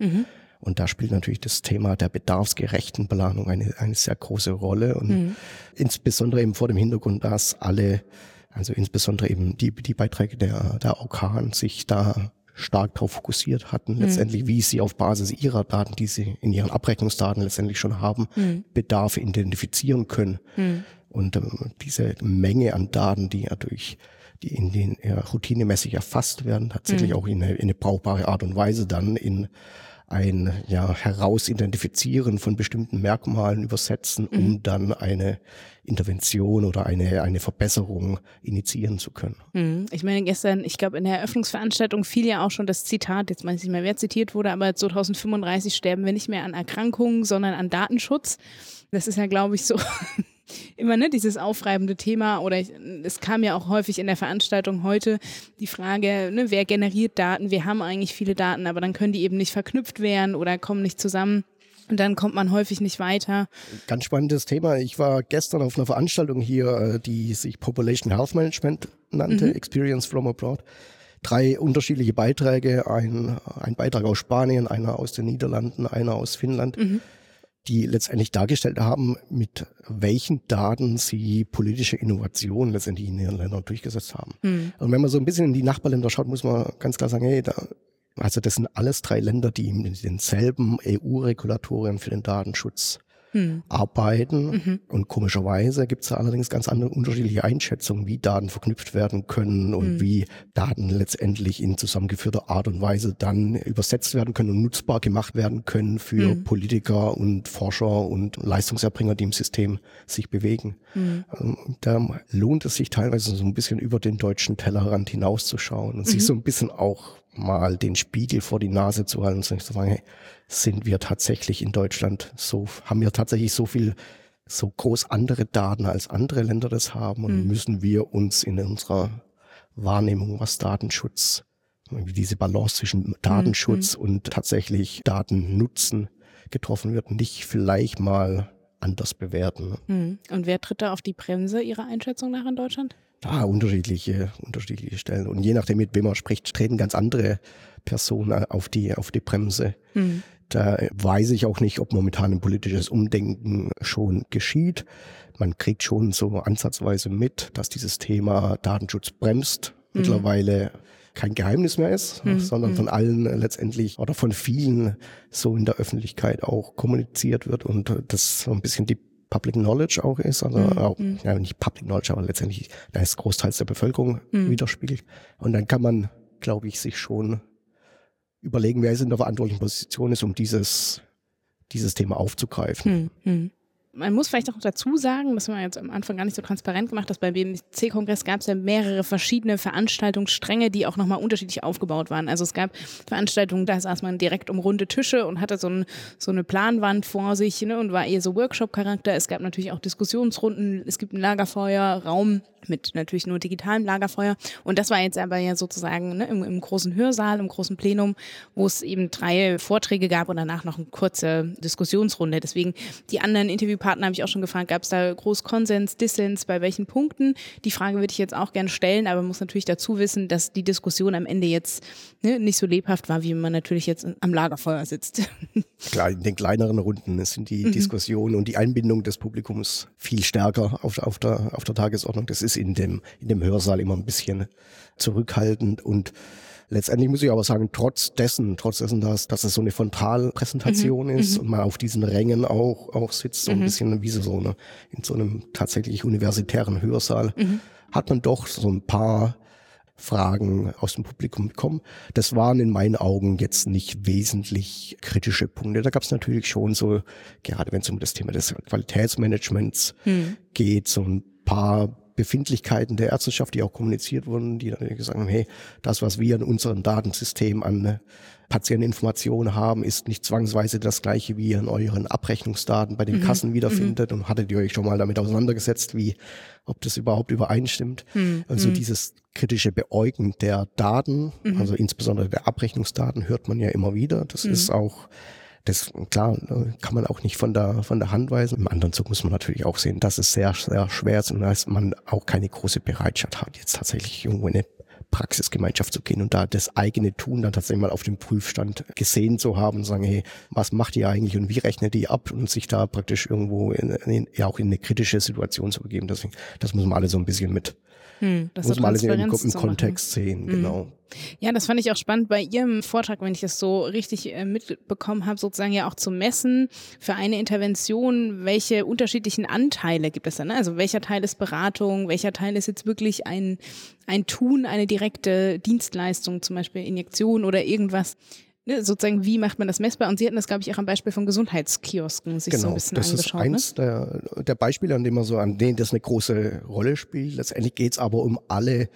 Mhm. Und da spielt natürlich das Thema der bedarfsgerechten Planung eine, eine sehr große Rolle und mhm. insbesondere eben vor dem Hintergrund, dass alle also insbesondere eben die, die Beiträge der, der AOK sich da stark darauf fokussiert hatten, mhm. letztendlich, wie sie auf Basis ihrer Daten, die sie in ihren Abrechnungsdaten letztendlich schon haben, mhm. Bedarfe identifizieren können. Mhm. Und ähm, diese Menge an Daten, die ja durch die in den ja, routinemäßig erfasst werden, tatsächlich mhm. auch in eine, in eine brauchbare Art und Weise dann in ein ja, Herausidentifizieren von bestimmten Merkmalen übersetzen, um mhm. dann eine Intervention oder eine, eine Verbesserung initiieren zu können. Mhm. Ich meine, gestern, ich glaube, in der Eröffnungsveranstaltung fiel ja auch schon das Zitat, jetzt weiß ich nicht mehr, wer zitiert wurde, aber 2035 sterben wir nicht mehr an Erkrankungen, sondern an Datenschutz. Das ist ja, glaube ich, so immer ne, dieses aufreibende Thema oder ich, es kam ja auch häufig in der Veranstaltung heute die Frage, ne, wer generiert Daten? Wir haben eigentlich viele Daten, aber dann können die eben nicht verknüpft werden oder kommen nicht zusammen. Und dann kommt man häufig nicht weiter. Ganz spannendes Thema. Ich war gestern auf einer Veranstaltung hier, äh, die sich Population Health Management nannte, mhm. Experience from Abroad. Drei unterschiedliche Beiträge, ein, ein Beitrag aus Spanien, einer aus den Niederlanden, einer aus Finnland. Mhm die letztendlich dargestellt haben, mit welchen Daten sie politische Innovation letztendlich in ihren Ländern durchgesetzt haben. Mhm. Und wenn man so ein bisschen in die Nachbarländer schaut, muss man ganz klar sagen, hey, da, also das sind alles drei Länder, die in denselben EU-Regulatorien für den Datenschutz hm. arbeiten. Mhm. Und komischerweise gibt es allerdings ganz andere unterschiedliche Einschätzungen, wie Daten verknüpft werden können und hm. wie Daten letztendlich in zusammengeführter Art und Weise dann übersetzt werden können und nutzbar gemacht werden können für hm. Politiker und Forscher und Leistungserbringer, die im System sich bewegen. Ähm, da lohnt es sich teilweise so ein bisschen über den deutschen Tellerrand hinauszuschauen und mhm. sich so ein bisschen auch mal den Spiegel vor die Nase zu halten und zu sagen, hey, sind wir tatsächlich in Deutschland so, haben wir tatsächlich so viel, so groß andere Daten als andere Länder das haben und mhm. müssen wir uns in unserer Wahrnehmung, was Datenschutz, wie diese Balance zwischen Datenschutz mhm. und tatsächlich Datennutzen getroffen wird, nicht vielleicht mal anders bewerten. Mhm. Und wer tritt da auf die Bremse Ihrer Einschätzung nach in Deutschland? Ah, unterschiedliche, unterschiedliche Stellen. Und je nachdem, mit wem man spricht, treten ganz andere Personen auf die, auf die Bremse. Mhm. Da weiß ich auch nicht, ob momentan ein politisches Umdenken schon geschieht. Man kriegt schon so ansatzweise mit, dass dieses Thema Datenschutz bremst. Mhm. Mittlerweile kein Geheimnis mehr ist, mhm. sondern von allen letztendlich oder von vielen so in der Öffentlichkeit auch kommuniziert wird und das so ein bisschen die Public Knowledge auch ist, also mhm. auch, mhm. ja, nicht Public Knowledge, aber letztendlich da ist großteils der Bevölkerung mhm. widerspiegelt. Und dann kann man, glaube ich, sich schon überlegen, wer es in der verantwortlichen Position ist, um dieses, dieses Thema aufzugreifen. Mhm. Man muss vielleicht auch dazu sagen, das haben wir jetzt am Anfang gar nicht so transparent gemacht, dass beim BMC-Kongress gab es ja mehrere verschiedene Veranstaltungsstränge, die auch nochmal unterschiedlich aufgebaut waren. Also es gab Veranstaltungen, da saß man direkt um runde Tische und hatte so, ein, so eine Planwand vor sich ne, und war eher so Workshop-Charakter. Es gab natürlich auch Diskussionsrunden, es gibt ein Lagerfeuer, Raum mit natürlich nur digitalem Lagerfeuer. Und das war jetzt aber ja sozusagen ne, im, im großen Hörsaal, im großen Plenum, wo es eben drei Vorträge gab und danach noch eine kurze Diskussionsrunde. Deswegen die anderen Interviewpartner Partner habe ich auch schon gefragt, gab es da groß Konsens, Dissens, bei welchen Punkten? Die Frage würde ich jetzt auch gerne stellen, aber man muss natürlich dazu wissen, dass die Diskussion am Ende jetzt ne, nicht so lebhaft war, wie man natürlich jetzt am Lagerfeuer sitzt. Klar, in den kleineren Runden sind die mhm. Diskussionen und die Einbindung des Publikums viel stärker auf, auf, der, auf der Tagesordnung. Das ist in dem, in dem Hörsaal immer ein bisschen zurückhaltend und Letztendlich muss ich aber sagen, trotz dessen, trotz dessen, dass, dass es so eine Frontalpräsentation mhm. ist mhm. und man auf diesen Rängen auch, auch sitzt, so ein mhm. bisschen wie so eine, in so einem tatsächlich universitären Hörsaal, mhm. hat man doch so ein paar Fragen aus dem Publikum bekommen. Das waren in meinen Augen jetzt nicht wesentlich kritische Punkte. Da gab es natürlich schon so, gerade wenn es um das Thema des Qualitätsmanagements mhm. geht, so ein paar Befindlichkeiten der Ärzteschaft, die auch kommuniziert wurden, die dann gesagt haben, hey, das, was wir in unserem Datensystem an äh, Patienteninformationen haben, ist nicht zwangsweise das gleiche, wie ihr in euren Abrechnungsdaten bei den mhm. Kassen wiederfindet. Mhm. Und hattet ihr euch schon mal damit auseinandergesetzt, wie, ob das überhaupt übereinstimmt? Mhm. Also mhm. dieses kritische Beäugen der Daten, mhm. also insbesondere der Abrechnungsdaten, hört man ja immer wieder. Das mhm. ist auch das, klar, kann man auch nicht von der, von der Hand weisen. Im anderen Zug muss man natürlich auch sehen, dass es sehr, sehr schwer ist und dass man auch keine große Bereitschaft hat, jetzt tatsächlich irgendwo in eine Praxisgemeinschaft zu gehen und da das eigene Tun dann tatsächlich mal auf dem Prüfstand gesehen zu haben und sagen, hey, was macht ihr eigentlich und wie rechnet ihr ab und sich da praktisch irgendwo in, in, ja auch in eine kritische Situation zu begeben. Deswegen, das muss man alle so ein bisschen mit hm, das muss man alles im, im Kontext sehen, hm. genau. Ja, das fand ich auch spannend bei Ihrem Vortrag, wenn ich das so richtig äh, mitbekommen habe, sozusagen ja auch zu messen für eine Intervention, welche unterschiedlichen Anteile gibt es dann? Ne? Also welcher Teil ist Beratung, welcher Teil ist jetzt wirklich ein, ein Tun, eine direkte Dienstleistung, zum Beispiel Injektion oder irgendwas, sozusagen, wie macht man das messbar? Und Sie hatten das, glaube ich, auch am Beispiel von Gesundheitskiosken sich genau, so ein bisschen das angeschaut. Das ist ne? eins ne? der, der Beispiele, an denen man so, an denen das eine große Rolle spielt. Letztendlich geht es aber um alle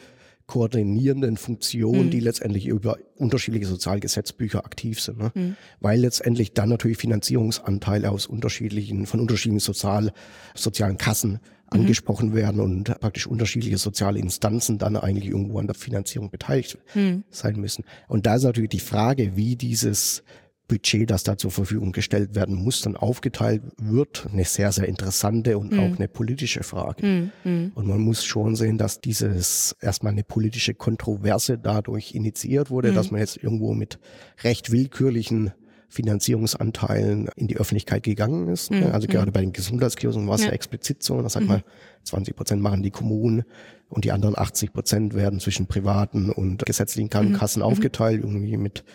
koordinierenden Funktion, mhm. die letztendlich über unterschiedliche Sozialgesetzbücher aktiv sind. Ne? Mhm. Weil letztendlich dann natürlich Finanzierungsanteile aus unterschiedlichen, von unterschiedlichen Sozial, sozialen Kassen mhm. angesprochen werden und praktisch unterschiedliche soziale Instanzen dann eigentlich irgendwo an der Finanzierung beteiligt mhm. sein müssen. Und da ist natürlich die Frage, wie dieses Budget, das da zur Verfügung gestellt werden muss, dann aufgeteilt wird, eine sehr, sehr interessante und mhm. auch eine politische Frage. Mhm. mhm. Und man muss schon sehen, dass dieses erstmal eine politische Kontroverse dadurch initiiert wurde, mhm. dass man jetzt irgendwo mit recht willkürlichen Finanzierungsanteilen in die Öffentlichkeit gegangen ist. Mhm. Also gerade mhm. bei den Gesundheitskiosken war es ja. ja explizit so. Da sagt man, 20 Prozent machen die Kommunen und die anderen 80 Prozent werden zwischen privaten und gesetzlichen Krankenkassen aufgeteilt, irgendwie mit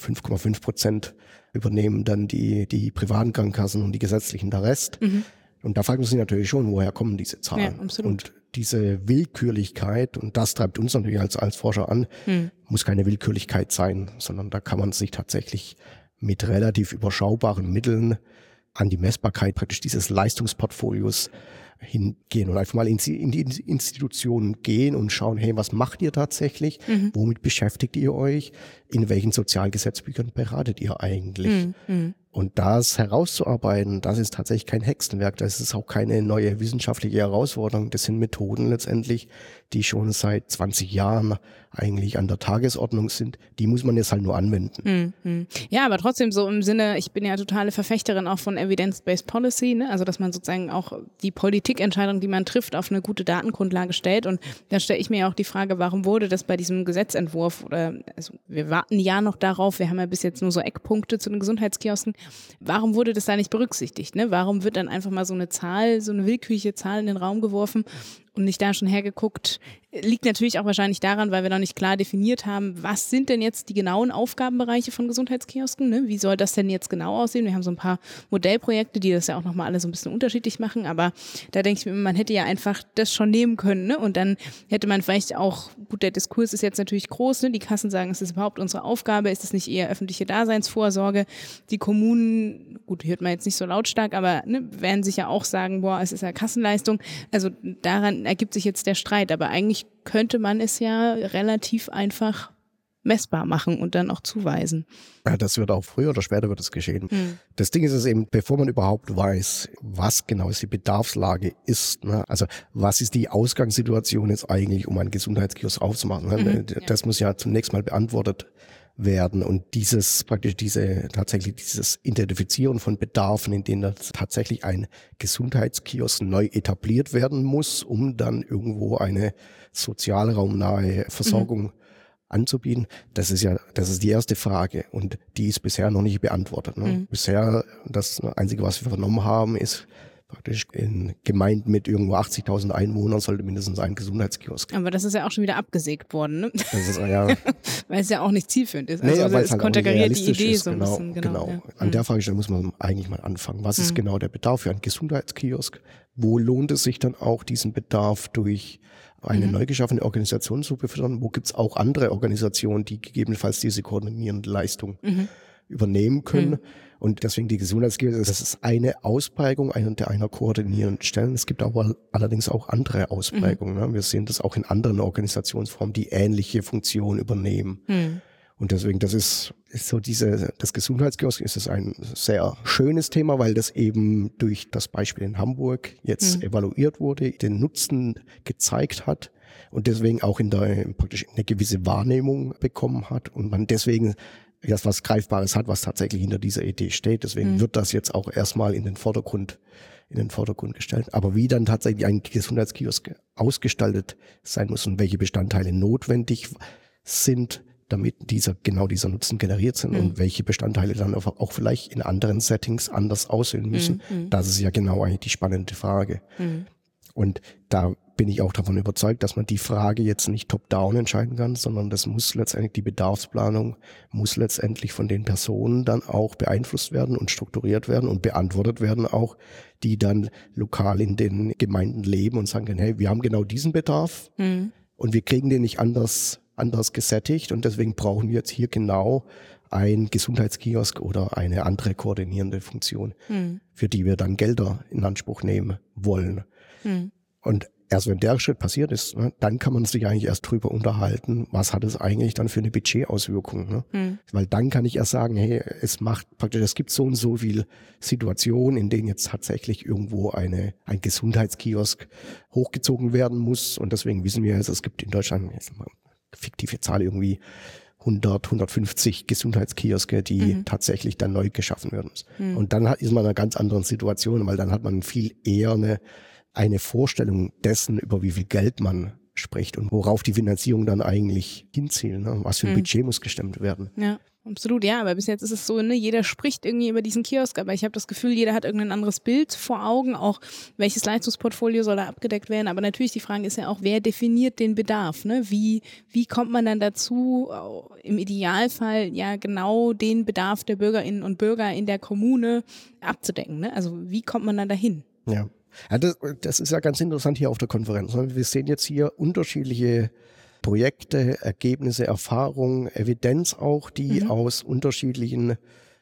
5,5 Prozent übernehmen dann die, die privaten Krankenkassen und die gesetzlichen der Rest. Mhm. Und da fragt man sich natürlich schon, woher kommen diese Zahlen? Ja, absolut. Und diese Willkürlichkeit, und das treibt uns natürlich als, als Forscher an, mhm. muss keine Willkürlichkeit sein, sondern da kann man sich tatsächlich mit relativ überschaubaren Mitteln an die Messbarkeit praktisch dieses Leistungsportfolios hingehen und einfach mal in, die Institutionen gehen und schauen, hey, was macht ihr tatsächlich? Mhm. Womit beschäftigt ihr euch? In welchen Sozialgesetzbüchern beratet ihr eigentlich? Mhm. Und das herauszuarbeiten, das ist tatsächlich kein Hexenwerk, das ist auch keine neue wissenschaftliche Herausforderung. Das sind Methoden letztendlich, die schon seit 20 Jahren eigentlich an der Tagesordnung sind. Die muss man jetzt halt nur anwenden. Mhm. Ja, aber trotzdem so im Sinne, ich bin ja totale Verfechterin auch von Evidence-Based Policy, ne? also dass man sozusagen auch die Politikentscheidung, die man trifft, auf eine gute Datengrundlage stellt. Und da stelle ich mir auch die Frage, warum wurde das bei diesem Gesetzentwurf oder also wir warten ja noch darauf, wir haben ja bis jetzt nur so Eckpunkte zu den Gesundheitskiosken, Warum wurde das da nicht berücksichtigt? Ne? Warum wird dann einfach mal so eine Zahl, so eine willkürliche Zahl in den Raum geworfen und nicht da schon hergeguckt, liegt natürlich auch wahrscheinlich daran, weil wir noch nicht klar definiert haben, was sind denn jetzt die genauen Aufgabenbereiche von Gesundheitskiosken? Ne? Wie soll das denn jetzt genau aussehen? Wir haben so ein paar Modellprojekte, die das ja auch nochmal alle so ein bisschen unterschiedlich machen, aber da denke ich mir, man hätte ja einfach das schon nehmen können ne? und dann hätte man vielleicht auch, gut, der Diskurs ist jetzt natürlich groß, ne? die Kassen sagen, ist das überhaupt unsere Aufgabe? Ist es nicht eher öffentliche Daseinsvorsorge? Die Kommunen, gut, hört man jetzt nicht so lautstark, aber ne, werden sich ja auch sagen, boah, es ist ja Kassenleistung. Also daran ergibt sich jetzt der Streit, aber eigentlich könnte man es ja relativ einfach messbar machen und dann auch zuweisen. Ja, das wird auch früher oder später wird es geschehen. Mhm. Das Ding ist es eben, bevor man überhaupt weiß, was genau die Bedarfslage ist, ne? also was ist die Ausgangssituation jetzt eigentlich, um einen Gesundheitskiosk aufzumachen, ne? mhm, das ja. muss ja zunächst mal beantwortet werden und dieses praktisch diese tatsächlich dieses Identifizieren von Bedarfen, in denen tatsächlich ein Gesundheitskiosk neu etabliert werden muss, um dann irgendwo eine sozialraumnahe Versorgung mhm. anzubieten. Das ist ja, das ist die erste Frage und die ist bisher noch nicht beantwortet. Ne? Mhm. Bisher das einzige, was wir vernommen haben, ist praktisch in Gemeinden mit irgendwo 80.000 Einwohnern sollte mindestens ein Gesundheitskiosk. Aber das ist ja auch schon wieder abgesägt worden, ne? Das ist, ja. weil es ja auch nicht zielführend ist. Also, nee, also es halt konterkariert die Idee ist, so ein genau, bisschen. Genau. genau. Ja. An der Fragestellung muss man eigentlich mal anfangen. Was ist mhm. genau der Bedarf für einen Gesundheitskiosk? Wo lohnt es sich dann auch, diesen Bedarf durch eine mhm. neu geschaffene Organisation zu befördern? Wo gibt es auch andere Organisationen, die gegebenenfalls diese koordinierende Leistung mhm. übernehmen können? Und deswegen die Gesundheitskrise, das ist eine Ausprägung einer, einer koordinierenden Stellen. Es gibt aber allerdings auch andere Ausprägungen. Mhm. Ne? Wir sehen das auch in anderen Organisationsformen, die ähnliche Funktionen übernehmen. Mhm. Und deswegen, das ist, ist so diese, das Gesundheitskiosk ist es ein sehr schönes Thema, weil das eben durch das Beispiel in Hamburg jetzt mhm. evaluiert wurde, den Nutzen gezeigt hat und deswegen auch in der praktisch eine gewisse Wahrnehmung bekommen hat und man deswegen das was Greifbares hat, was tatsächlich hinter dieser Idee steht. Deswegen mhm. wird das jetzt auch erstmal in den Vordergrund, in den Vordergrund gestellt. Aber wie dann tatsächlich ein Gesundheitskiosk ausgestaltet sein muss und welche Bestandteile notwendig sind, damit dieser, genau dieser Nutzen generiert sind mhm. und welche Bestandteile dann auch vielleicht in anderen Settings anders aussehen müssen. Mhm. mhm. Das ist ja genau eigentlich die spannende Frage. Mhm. Und da bin ich auch davon überzeugt, dass man die Frage jetzt nicht top-down entscheiden kann, sondern das muss letztendlich die Bedarfsplanung muss letztendlich von den Personen dann auch beeinflusst werden und strukturiert werden und beantwortet werden auch, die dann lokal in den Gemeinden leben und sagen können, hey, wir haben genau diesen Bedarf mhm. und wir kriegen den nicht anders, anders gesättigt und deswegen brauchen wir jetzt hier genau ein Gesundheitskiosk oder eine andere koordinierende Funktion, mhm. für die wir dann Gelder in Anspruch nehmen wollen. Mhm. Und erst wenn der Schritt passiert ist, ne, dann kann man sich eigentlich erst drüber unterhalten, was hat es eigentlich dann für eine Budgetauswirkung. Ne? Mhm. Weil dann kann ich erst sagen, hey, es macht praktisch, es gibt so und so viel Situationen, in denen jetzt tatsächlich irgendwo eine, ein Gesundheitskiosk hochgezogen werden muss. Und deswegen wissen wir jetzt, es gibt in Deutschland, jetzt mal fiktive Zahl irgendwie, 100, 150 Gesundheitskioske, die mhm. tatsächlich dann neu geschaffen werden. Mhm. Und dann ist man in einer ganz anderen Situation, weil dann hat man viel eher eine eine Vorstellung dessen, über wie viel Geld man spricht und worauf die Finanzierung dann eigentlich hinzielt. Ne? Was für ein mhm. Budget muss gestemmt werden. Ja. Absolut, ja, aber bis jetzt ist es so, ne, jeder spricht irgendwie über diesen Kiosk, aber ich habe das Gefühl, jeder hat irgendein anderes Bild vor Augen, auch welches Leistungsportfolio soll da abgedeckt werden. Aber natürlich die Frage ist ja auch, wer definiert den Bedarf? Ne? Wie, wie kommt man dann dazu, im Idealfall ja genau den Bedarf der Bürgerinnen und Bürger in der Kommune abzudecken? Ne? Also wie kommt man dann dahin? Ja. Ja, das, das ist ja ganz interessant hier auf der Konferenz. Ne? Wir sehen jetzt hier unterschiedliche Projekte, Ergebnisse, Erfahrungen, Evidenz auch, die mhm. aus unterschiedlichen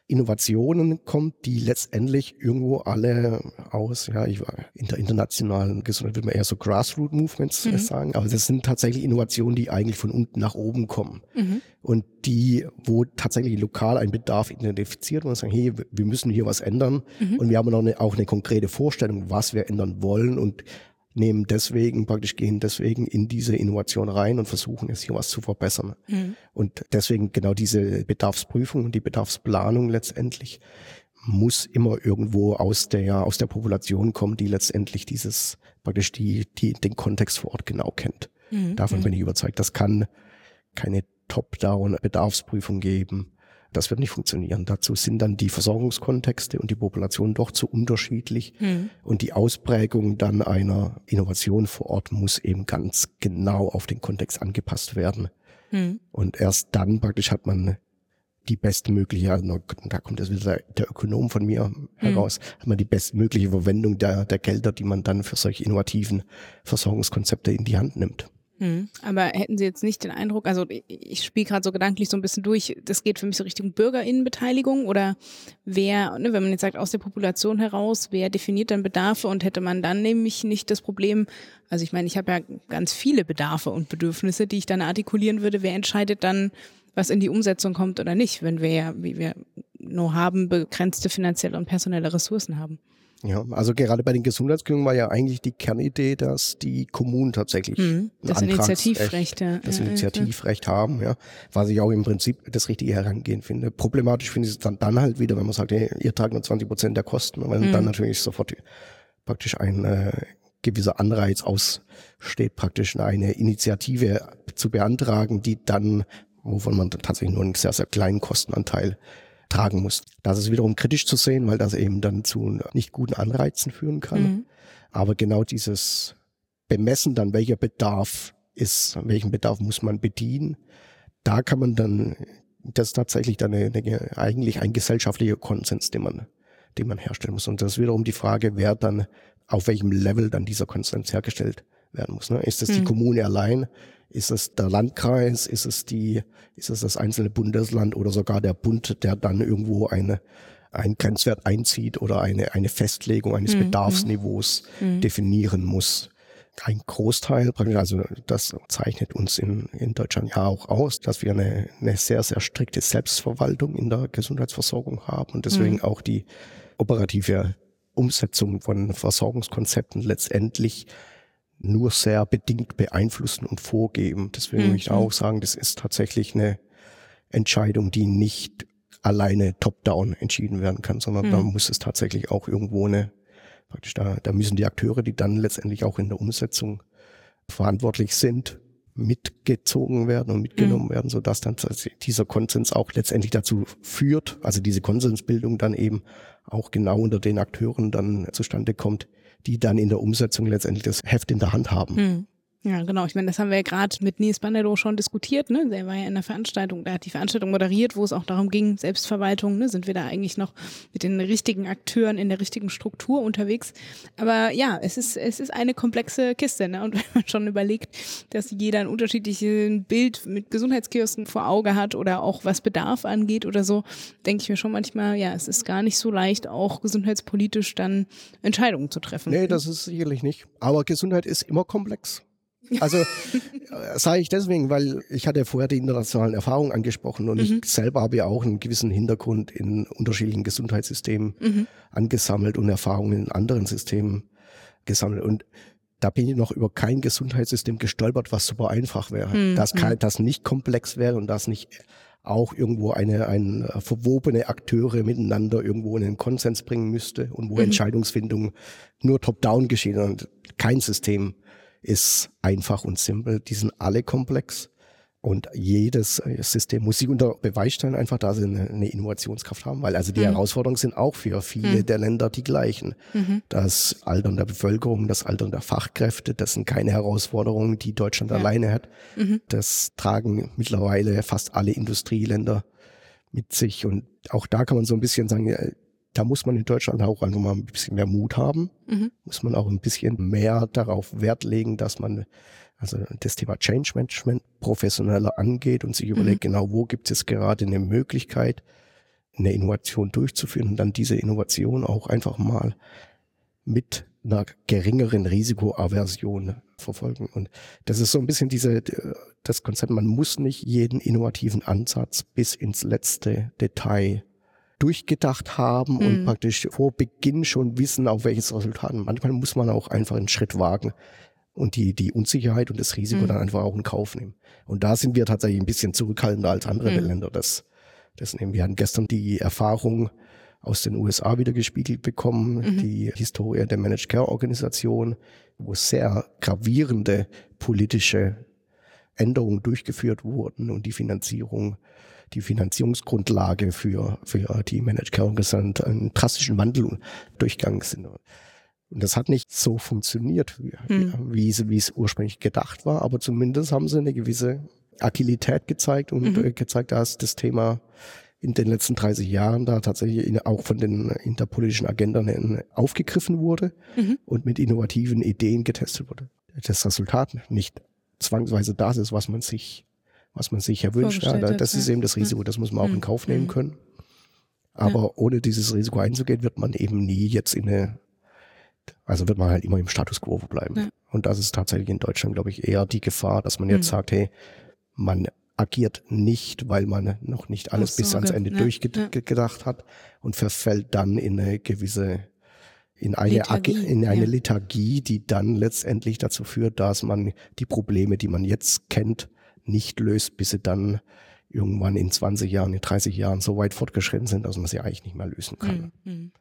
Innovationen kommt, die letztendlich irgendwo alle aus, ja, ich war in der internationalen Gesundheit würde man eher so Grassroot Movements mhm. sagen, aber das sind tatsächlich Innovationen, die eigentlich von unten nach oben kommen. Mhm. Und die, wo tatsächlich lokal ein Bedarf identifiziert wird und sagen, hey, wir müssen hier was ändern. Mhm. Und wir haben noch eine, auch eine konkrete Vorstellung, was wir ändern wollen und nehmen deswegen, praktisch gehen deswegen in diese Innovation rein und versuchen es hier was zu verbessern. Mhm. Und deswegen genau diese Bedarfsprüfung und die Bedarfsplanung letztendlich muss immer irgendwo aus der, aus der Population kommen, die letztendlich dieses, praktisch die, die, den Kontext vor Ort genau kennt. Mhm. Davon mhm. bin ich überzeugt. Das kann keine Top-Down-Bedarfsprüfung geben das wird nicht funktionieren. Dazu sind dann die Versorgungskontexte und die Population doch zu unterschiedlich. Mhm. Und die Ausprägung dann einer Innovation vor Ort muss eben ganz genau auf den Kontext angepasst werden. Mhm. Und erst dann praktisch hat man die bestmögliche, also da kommt jetzt wieder der Ökonom von mir heraus, mhm. hat man die bestmögliche Verwendung der, der Gelder, die man dann für solche innovativen Versorgungskonzepte in die Hand nimmt. Hm. Aber hätten Sie jetzt nicht den Eindruck, also ich spiele gerade so gedanklich so ein bisschen durch, das geht für mich so Richtung Bürgerinnenbeteiligung oder wer, ne, wenn man jetzt sagt, aus der Population heraus, wer definiert dann Bedarfe und hätte man dann nämlich nicht das Problem, also ich meine, ich habe ja ganz viele Bedarfe und Bedürfnisse, die ich dann artikulieren würde, wer entscheidet dann, was in die Umsetzung kommt oder nicht, wenn wir ja, wie wir nur haben, begrenzte finanzielle und personelle Ressourcen haben. Ja, also gerade bei den Gesundheitskliniken war ja eigentlich die Kernidee, dass die Kommunen tatsächlich mhm, das Initiativrecht, ja. das Initiativrecht haben, ja, was ich auch im Prinzip das richtige Herangehen finde. Problematisch finde ich es dann, dann halt wieder, wenn man sagt, hey, ihr tragt nur 20 Prozent der Kosten, weil mhm. dann natürlich sofort praktisch ein äh, gewisser Anreiz aussteht, praktisch eine Initiative zu beantragen, die dann, wovon man tatsächlich nur einen sehr, sehr kleinen Kostenanteil tragen muss. Das ist wiederum kritisch zu sehen, weil das eben dann zu nicht guten Anreizen führen kann. Mhm. Aber genau dieses Bemessen dann, welcher Bedarf ist, welchen Bedarf muss man bedienen, da kann man dann, das ist tatsächlich dann eine, eine, eigentlich ein gesellschaftlicher Konsens, den man, den man herstellen muss. Und das ist wiederum die Frage, wer dann, auf welchem Level dann dieser Konsens hergestellt werden muss. Ne? Ist es mhm. die Kommune allein? Ist es der Landkreis? Ist es die, ist es das einzelne Bundesland oder sogar der Bund, der dann irgendwo eine, einen Grenzwert einzieht oder eine, eine Festlegung eines mhm. Bedarfsniveaus mhm. definieren muss? Ein Großteil, also das zeichnet uns in, in Deutschland ja auch aus, dass wir eine, eine sehr, sehr strikte Selbstverwaltung in der Gesundheitsversorgung haben und deswegen mhm. auch die operative Umsetzung von Versorgungskonzepten letztendlich nur sehr bedingt beeinflussen und vorgeben. Deswegen mhm. würde ich auch sagen, das ist tatsächlich eine Entscheidung, die nicht alleine top-down entschieden werden kann, sondern mhm. da muss es tatsächlich auch irgendwo eine, praktisch da, da müssen die Akteure, die dann letztendlich auch in der Umsetzung verantwortlich sind, mitgezogen werden und mitgenommen mhm. werden, sodass dann dieser Konsens auch letztendlich dazu führt, also diese Konsensbildung dann eben auch genau unter den Akteuren dann zustande kommt, die dann in der Umsetzung letztendlich das Heft in der Hand haben. Hm. Ja, genau. Ich meine, das haben wir ja gerade mit Nils Bandedo schon diskutiert. Ne? Der war ja in der Veranstaltung, der hat die Veranstaltung moderiert, wo es auch darum ging, Selbstverwaltung, ne? sind wir da eigentlich noch mit den richtigen Akteuren in der richtigen Struktur unterwegs. Aber ja, es ist, es ist eine komplexe Kiste. Ne? Und wenn man schon überlegt, dass jeder ein unterschiedliches Bild mit Gesundheitskiosken vor Auge hat oder auch was Bedarf angeht oder so, denke ich mir schon manchmal, ja, es ist gar nicht so leicht, auch gesundheitspolitisch dann Entscheidungen zu treffen. Nee, das ist sicherlich nicht. Aber Gesundheit ist immer komplex. Also äh, sage ich deswegen, weil ich hatte vorher die internationalen Erfahrungen angesprochen und mhm. ich selber habe ja auch einen gewissen Hintergrund in unterschiedlichen Gesundheitssystemen mhm. angesammelt und Erfahrungen in anderen Systemen gesammelt. Und da bin ich noch über kein Gesundheitssystem gestolpert, was super einfach wäre. Mhm. Das, kann, das nicht komplex wäre und das nicht auch irgendwo eine, ein äh, verwobene Akteure miteinander irgendwo in den Konsens bringen müsste und wo mhm. Entscheidungsfindung nur top-down geschehen und kein System ist einfach und simpel. Die sind alle komplex. Und jedes äh, System muss sich unter Beweis stellen, einfach da sie eine Innovationskraft haben, weil also die mhm. Herausforderungen sind auch für viele mhm. der Länder die gleichen. Mhm. Das Altern der Bevölkerung, das Altern der Fachkräfte, das sind keine Herausforderungen, die Deutschland ja. alleine hat. Mhm. Das tragen mittlerweile fast alle Industrieländer mit sich. Und auch da kann man so ein bisschen sagen, da muss man in Deutschland auch einfach mal ein bisschen mehr Mut haben. Mhm. Muss man auch ein bisschen mehr darauf Wert legen, dass man also das Thema Change Management professioneller angeht und sich überlegt, mhm. genau wo gibt es gerade eine Möglichkeit, eine Innovation durchzuführen und dann diese Innovation auch einfach mal mit einer geringeren Risikoaversion verfolgen. Und das ist so ein bisschen diese, das Konzept, man muss nicht jeden innovativen Ansatz bis ins letzte Detail durchgedacht haben mhm. und praktisch vor Beginn schon wissen, auf welches Resultat. Manchmal muss man auch einfach einen Schritt wagen und die, die Unsicherheit und das Risiko mhm. dann einfach auch in Kauf nehmen. Und da sind wir tatsächlich ein bisschen zurückhaltender als andere mhm. Länder. Das, das nehmen wir hatten gestern die Erfahrung aus den USA wieder gespiegelt bekommen, mhm. die Historie der Managed Care Organisation, wo sehr gravierende politische Änderungen durchgeführt wurden und die Finanzierung die Finanzierungsgrundlage für, für die Managed Care Organization einen drastischen Wandel durchgegangen sind. Und das hat nicht so funktioniert, wie, hm. wie, es, wie es ursprünglich gedacht war, aber zumindest haben sie eine gewisse Agilität gezeigt und mhm. Äh, gezeigt, dass das Thema in den letzten 30 Jahren da tatsächlich auch von den interpolitischen Agendern aufgegriffen wurde mhm. und mit innovativen Ideen getestet wurde. Das Resultat nicht zwangsweise das ist, was man sich was man sich ja wünscht. Ja, das ist eben das Risiko, das muss man auch in. Kauf nehmen mhm. können. Aber ja. ohne dieses Risiko einzugehen, wird man eben nie jetzt in eine, also wird man halt immer im Status quo bleiben. Ja. Und das ist tatsächlich in Deutschland, glaube ich, eher die Gefahr, dass man jetzt mhm. sagt, hey, man agiert nicht, weil man noch nicht alles bis ans Ende ja. durchgedacht hat und verfällt dann in eine gewisse in eine, Lethargie, in eine. Lethargie, die dann letztendlich dazu führt, dass man die Probleme, die man jetzt kennt, nicht löst, bis sie dann irgendwann in 20 Jahren, in 30 Jahren so weit fortgeschritten sind, dass man sie eigentlich nicht mehr lösen kann. Mhm.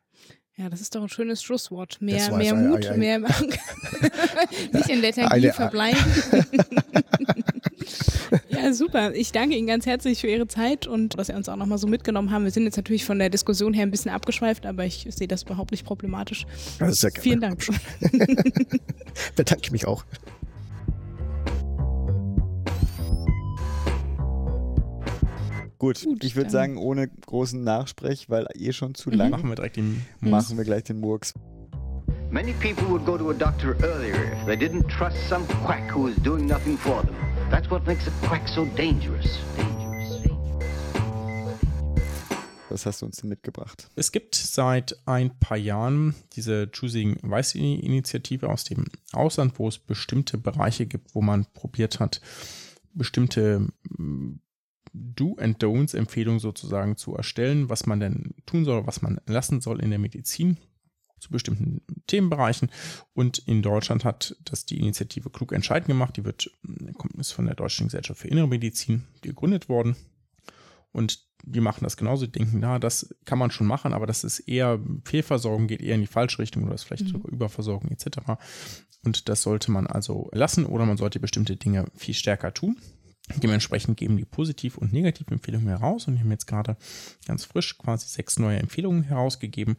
Ja, das ist doch ein schönes Schlusswort. Mehr, mehr Mut, ein, mehr nicht in Lethargie verbleiben. ja, super. Ich danke Ihnen ganz herzlich für Ihre Zeit und dass Sie uns auch nochmal so mitgenommen haben. Wir sind jetzt natürlich von der Diskussion her ein bisschen abgeschweift, aber ich sehe das überhaupt nicht problematisch. sehr gerne. Vielen Dank. Bedanke mich auch. Gut, Gut ich würde sagen, ohne großen Nachsprech, weil eh schon zu mhm. lang. Machen wir direkt den Machen wir gleich den Murks. Many people would go to a doctor earlier if they didn't trust some quack who is doing nothing for them. That's what makes a quack so dangerous. Was hast du uns denn mitgebracht? Es gibt seit ein paar Jahren diese Choosing Vice Initiative aus dem Ausland, wo es bestimmte Bereiche gibt, wo man probiert hat, bestimmte Do and Don'ts Empfehlung sozusagen zu erstellen, was man denn tun soll, was man lassen soll in der Medizin zu bestimmten Themenbereichen. Und in Deutschland hat das die Initiative Klug Entscheiden gemacht. Die wird, ist von der Deutschen Gesellschaft für Innere Medizin gegründet worden. Und die machen das genauso, die denken, na, das kann man schon machen, aber das ist eher Fehlversorgung, geht eher in die falsche Richtung oder ist vielleicht mhm. sogar Überversorgung etc. Und das sollte man also lassen oder man sollte bestimmte Dinge viel stärker tun. Dementsprechend geben die Positiv- und Negativempfehlungen heraus und haben jetzt gerade ganz frisch quasi sechs neue Empfehlungen herausgegeben.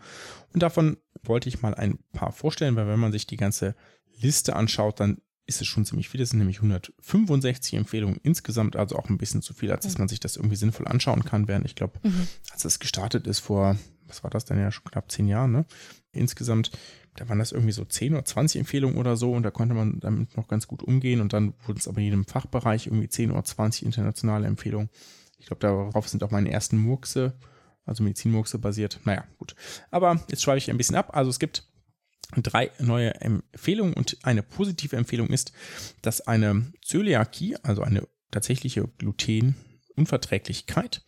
Und davon wollte ich mal ein paar vorstellen, weil wenn man sich die ganze Liste anschaut, dann ist es schon ziemlich viel. Es sind nämlich 165 Empfehlungen insgesamt, also auch ein bisschen zu viel, als dass man sich das irgendwie sinnvoll anschauen kann, während ich glaube, mhm. als es gestartet ist vor, was war das denn ja schon knapp zehn Jahren, ne? Insgesamt, da waren das irgendwie so 10 oder 20 Empfehlungen oder so und da konnte man damit noch ganz gut umgehen und dann wurden es aber in jedem Fachbereich irgendwie 10 oder 20 internationale Empfehlungen. Ich glaube, darauf sind auch meine ersten Murkse, also Medizinmurkse basiert. Naja, gut. Aber jetzt schweife ich ein bisschen ab. Also es gibt drei neue Empfehlungen und eine positive Empfehlung ist, dass eine Zöliakie, also eine tatsächliche Glutenunverträglichkeit,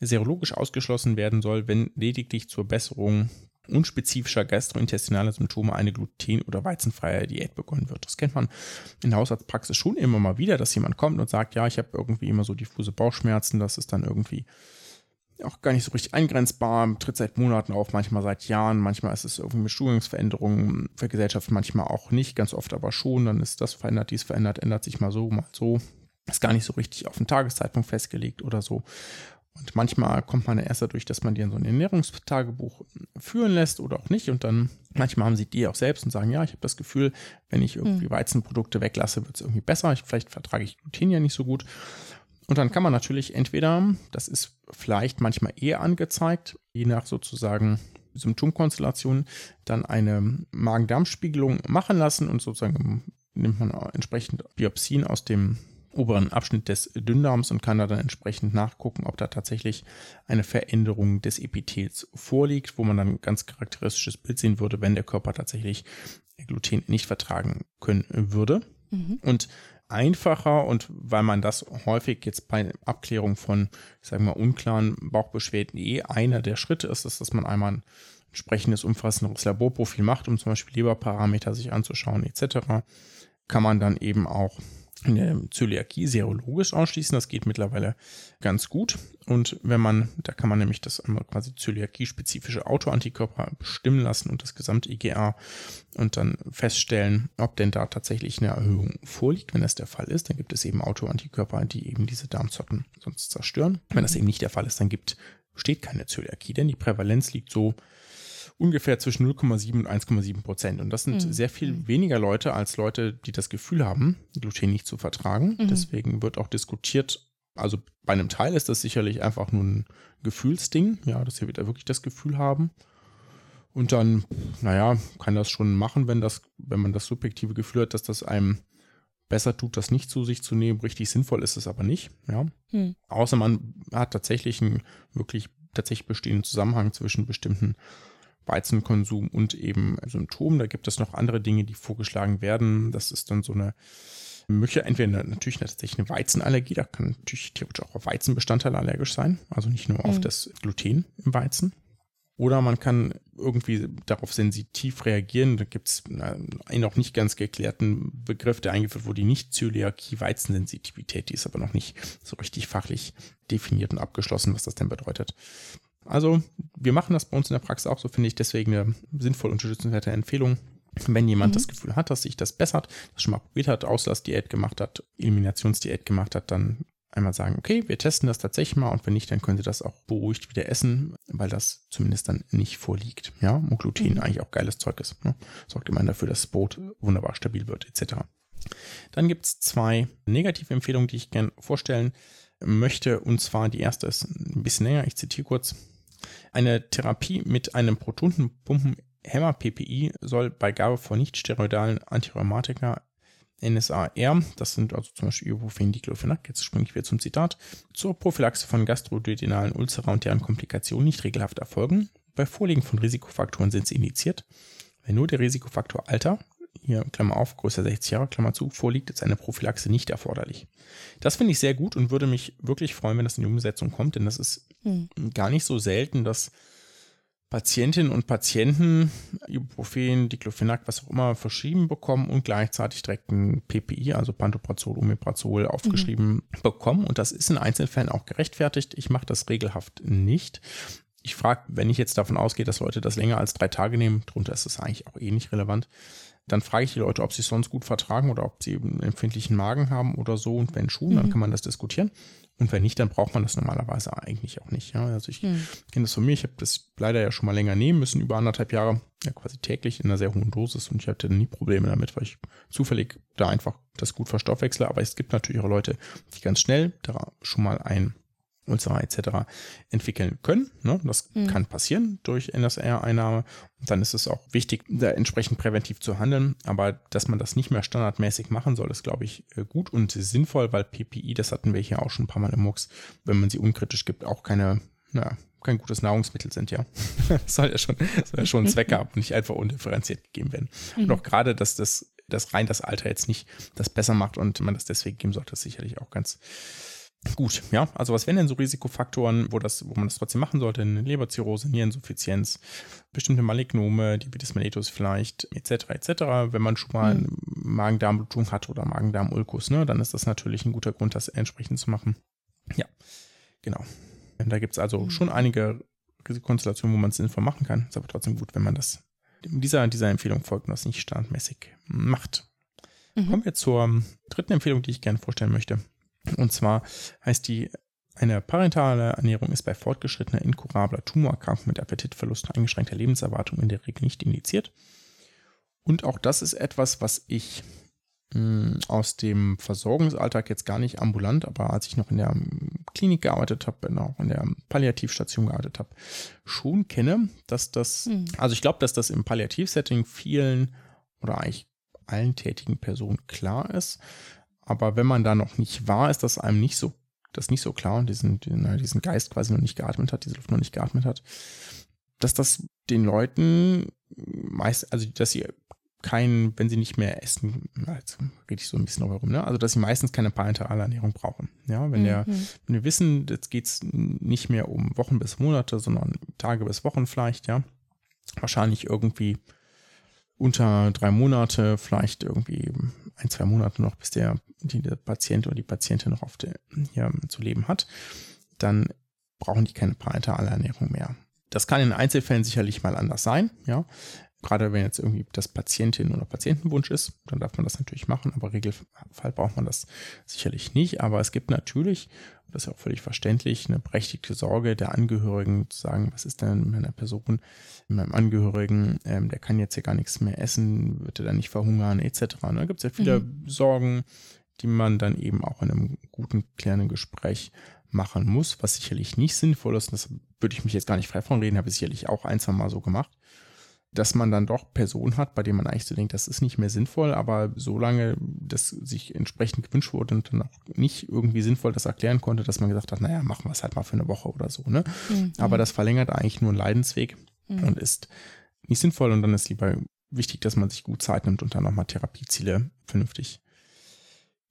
serologisch ausgeschlossen werden soll, wenn lediglich zur Besserung unspezifischer gastrointestinaler Symptome eine gluten- oder weizenfreie Diät begonnen wird. Das kennt man in der Hausarztpraxis schon immer mal wieder, dass jemand kommt und sagt, ja, ich habe irgendwie immer so diffuse Bauchschmerzen, das ist dann irgendwie auch gar nicht so richtig eingrenzbar, tritt seit Monaten auf, manchmal seit Jahren, manchmal ist es irgendwie mit Schulungsveränderungen für Gesellschaft, manchmal auch nicht, ganz oft aber schon, dann ist das verändert, dies verändert, ändert sich mal so, mal so. Ist gar nicht so richtig auf den Tageszeitpunkt festgelegt oder so. Und manchmal kommt man erst dadurch, dass man die in so ein Ernährungstagebuch führen lässt oder auch nicht. Und dann manchmal haben sie die auch selbst und sagen, ja, ich habe das Gefühl, wenn ich irgendwie hm. Weizenprodukte weglasse, wird es irgendwie besser. Ich, vielleicht vertrage ich Gluten ja nicht so gut. Und dann kann man natürlich entweder, das ist vielleicht manchmal eher angezeigt, je nach sozusagen Symptomkonstellation, dann eine Magen-Darm-Spiegelung machen lassen und sozusagen nimmt man entsprechend Biopsien aus dem oberen Abschnitt des Dünndarms und kann da dann entsprechend nachgucken, ob da tatsächlich eine Veränderung des Epithels vorliegt, wo man dann ein ganz charakteristisches Bild sehen würde, wenn der Körper tatsächlich Gluten nicht vertragen können würde. Mhm. Und einfacher und weil man das häufig jetzt bei Abklärung von, ich sage mal, unklaren Bauchbeschwerden eh einer der Schritte ist, ist, dass man einmal ein entsprechendes umfassendes Laborprofil macht, um zum Beispiel Leberparameter sich anzuschauen etc., kann man dann eben auch eine Zöliakie serologisch ausschließen. Das geht mittlerweile ganz gut. Und wenn man, da kann man nämlich das einmal quasi Zöliakie-spezifische Autoantikörper bestimmen lassen und das gesamte IgA und dann feststellen, ob denn da tatsächlich eine Erhöhung vorliegt. Wenn das der Fall ist, dann gibt es eben Autoantikörper, die eben diese Darmzotten sonst zerstören. Wenn das eben nicht der Fall ist, dann gibt, besteht keine Zöliakie, denn die Prävalenz liegt so ungefähr zwischen 0,7 und 1,7 Prozent. Und das sind mhm. sehr viel weniger Leute als Leute, die das Gefühl haben, Gluten nicht zu vertragen. Mhm. Deswegen wird auch diskutiert, also bei einem Teil ist das sicherlich einfach nur ein Gefühlsding, ja, dass wir da wirklich das Gefühl haben. Und dann, naja, kann das schon machen, wenn das, wenn man das subjektive Gefühl hat, dass das einem besser tut, das nicht zu sich zu nehmen. Richtig sinnvoll ist es aber nicht, ja. Hm. Außer man hat tatsächlich einen wirklich tatsächlich bestehenden Zusammenhang zwischen bestimmten Weizenkonsum und eben Symptomen. Da gibt es noch andere Dinge, die vorgeschlagen werden. Das ist dann so eine möchte entweder natürlich tatsächlich eine Weizenallergie, da kann natürlich theoretisch auch auf Weizenbestandteile allergisch sein, also nicht nur mhm. auf das Gluten im Weizen. Oder man kann irgendwie darauf sensitiv reagieren. Da gibt es einen noch nicht ganz geklärten Begriff, der eingeführt wurde, die Nicht-Zöliakie-Weizensensitivität. Die ist aber noch nicht so richtig fachlich definiert und abgeschlossen, was das denn bedeutet. Also wir machen das bei uns in der Praxis auch so, finde ich deswegen eine sinnvoll unterstützenswerte Empfehlung. Wenn jemand mhm. das Gefühl hat, dass sich das bessert, das schon mal probiert hat, Auslassdiät gemacht hat, Eliminationsdiät gemacht hat, dann einmal sagen, okay, wir testen das tatsächlich mal und wenn nicht, dann können Sie das auch beruhigt wieder essen, weil das zumindest dann nicht vorliegt. Ja, und Gluten mhm. eigentlich auch geiles Zeug ist. Ne? Sorgt immerhin dafür, dass das Boot wunderbar stabil wird, etc. Dann gibt es zwei negative Empfehlungen, die ich gerne vorstellen möchte. Und zwar die erste ist ein bisschen länger, ich zitiere kurz. Eine Therapie mit einem Protonenpumpenhemmer PPI soll bei Gabe von nicht-steroidalen Antirheumatika NSAR, das sind also zum Beispiel Ibuprofen, Diclofenac, jetzt springe ich wieder zum Zitat, zur Prophylaxe von gastroduodenalen Ulzera und deren Komplikationen nicht regelhaft erfolgen. Bei Vorliegen von Risikofaktoren sind sie indiziert. Wenn nur der Risikofaktor Alter, hier Klammer auf, größer 60 Jahre, Klammer zu, vorliegt, ist eine Prophylaxe nicht erforderlich. Das finde ich sehr gut und würde mich wirklich freuen, wenn das in die Umsetzung kommt, denn das ist hm. gar nicht so selten, dass Patientinnen und Patienten Ibuprofen, Diclofenac, was auch immer, verschrieben bekommen und gleichzeitig direkt ein PPI, also Pantoprazol, Omeprazol, aufgeschrieben mhm. bekommen. Und das ist in Einzelfällen auch gerechtfertigt. Ich mache das regelhaft nicht. ich frage, wenn ich jetzt davon ausgehe, dass Leute das länger als drei Tage nehmen, drunter ist es eigentlich auch eh nicht relevant, dann frage ich die Leute, ob sie es sonst gut vertragen oder ob sie einen empfindlichen Magen haben oder so. Und wenn schon, mhm. dann kann man das diskutieren. Und wenn nicht, dann braucht man das normalerweise eigentlich auch nicht. Ja? Also ich mhm. kenne das von mir. Ich habe das leider ja schon mal länger nehmen müssen, über anderthalb Jahre, ja quasi täglich in einer sehr hohen Dosis. Und ich hatte nie Probleme damit, weil ich zufällig da einfach das gut verstoffwechsle. Aber es gibt natürlich auch Leute, die ganz schnell da schon mal ein Ulcer etc. entwickeln können. Ne? Das mhm. kann passieren durch NSR-Einnahme. Dann ist es auch wichtig, da entsprechend präventiv zu handeln. Aber dass man das nicht mehr standardmäßig machen soll, ist, glaube ich, äh, gut und sinnvoll, weil PPI, das hatten wir hier auch schon ein paar Mal im MUX, wenn man sie unkritisch gibt, auch keine, na, kein gutes Nahrungsmittel sind, ja. das soll ja schon, soll ja schon einen Zweck haben und nicht einfach undifferenziert gegeben werden. Mhm. Und auch gerade, dass das, das rein das Alter jetzt nicht das besser macht und man das deswegen geben sollte, ist sicherlich auch ganz Gut, ja, also was wären denn so Risikofaktoren, wo, das, wo man das trotzdem machen sollte? Eine Leberzirrhose, Niereninsuffizienz, bestimmte Malignome, Diabetes mellitus vielleicht, etc., etc. Wenn man schon mal mhm. Magen-Darm-Blutung hat oder Magen-Darm-Ulkus, ne, dann ist das natürlich ein guter Grund, das entsprechend zu machen. Ja, genau. Da gibt es also mhm. schon einige Risikokonstellationen, wo man es sinnvoll machen kann. Ist aber trotzdem gut, wenn man das dieser, dieser Empfehlung folgt und das nicht standmäßig macht. Mhm. Kommen wir zur dritten Empfehlung, die ich gerne vorstellen möchte. Und zwar heißt die, eine parentale Ernährung ist bei fortgeschrittener inkurabler Tumorerkrankung mit Appetitverlust und eingeschränkter Lebenserwartung in der Regel nicht indiziert. Und auch das ist etwas, was ich mh, hm, aus dem Versorgungsalltag jetzt gar nicht ambulant, aber als ich noch in der Klinik gearbeitet habe, auch in der Palliativstation gearbeitet habe, schon kenne, dass das, mhm. also ich glaube, dass das im Palliativsetting vielen oder eigentlich allen tätigen Personen klar ist, aber wenn man da noch nicht war, ist das einem nicht so, das nicht so klar und diesen, diesen, diesen Geist quasi noch nicht geatmet hat, diese Luft noch nicht geatmet hat, dass das den Leuten meist, also dass sie kein, wenn sie nicht mehr essen, jetzt rede ich so ein bisschen herum, ne? Also dass sie meistens keine parentale Ernährung brauchen. Ja, wenn mhm. der, wenn wir wissen, jetzt geht es nicht mehr um Wochen bis Monate, sondern Tage bis Wochen vielleicht, ja. Wahrscheinlich irgendwie unter drei Monate, vielleicht irgendwie ein, zwei Monate noch, bis der, die, der Patient oder die Patientin noch auf der, hier zu leben hat, dann brauchen die keine parentale Ernährung mehr. Das kann in Einzelfällen sicherlich mal anders sein, ja. Gerade wenn jetzt irgendwie das Patientin- oder Patientenwunsch ist, dann darf man das natürlich machen, aber im Regelfall braucht man das sicherlich nicht. Aber es gibt natürlich, das ist ja auch völlig verständlich, eine berechtigte Sorge der Angehörigen zu sagen, was ist denn mit einer Person, mit meinem Angehörigen, ähm, der kann jetzt hier gar nichts mehr essen, wird er dann nicht verhungern, etc. Da gibt es ja viele mhm. Sorgen, die man dann eben auch in einem guten, klärenden Gespräch machen muss, was sicherlich nicht sinnvoll ist. Und das würde ich mich jetzt gar nicht frei von reden, habe ich sicherlich auch ein, zwei Mal so gemacht dass man dann doch Personen hat, bei denen man eigentlich so denkt, das ist nicht mehr sinnvoll, aber solange das sich entsprechend gewünscht wurde und dann auch nicht irgendwie sinnvoll das erklären konnte, dass man gesagt hat, naja, machen wir es halt mal für eine Woche oder so, ne? Mhm. Aber das verlängert eigentlich nur einen Leidensweg mhm. und ist nicht sinnvoll und dann ist lieber wichtig, dass man sich gut Zeit nimmt und dann nochmal Therapieziele vernünftig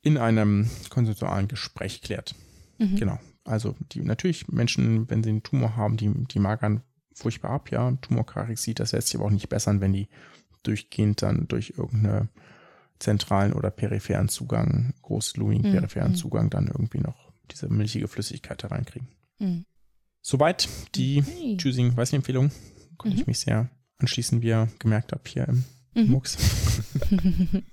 in einem konsensualen Gespräch klärt. Mhm. Genau. Also die natürlich Menschen, wenn sie einen Tumor haben, die, die magern furchtbar ab, ja. Tumorkarexit, das lässt sich aber auch nicht bessern, wenn die durchgehend dann durch irgendeine zentralen oder peripheren Zugang, großlumigen mhm. peripheren mhm. Zugang dann irgendwie noch diese milchige Flüssigkeit da reinkriegen. Mhm. Soweit die okay. Choosing-Weißempfehlung. Konnte mhm. ich mich sehr anschließen, wie ihr gemerkt habt hier im mhm. MUX.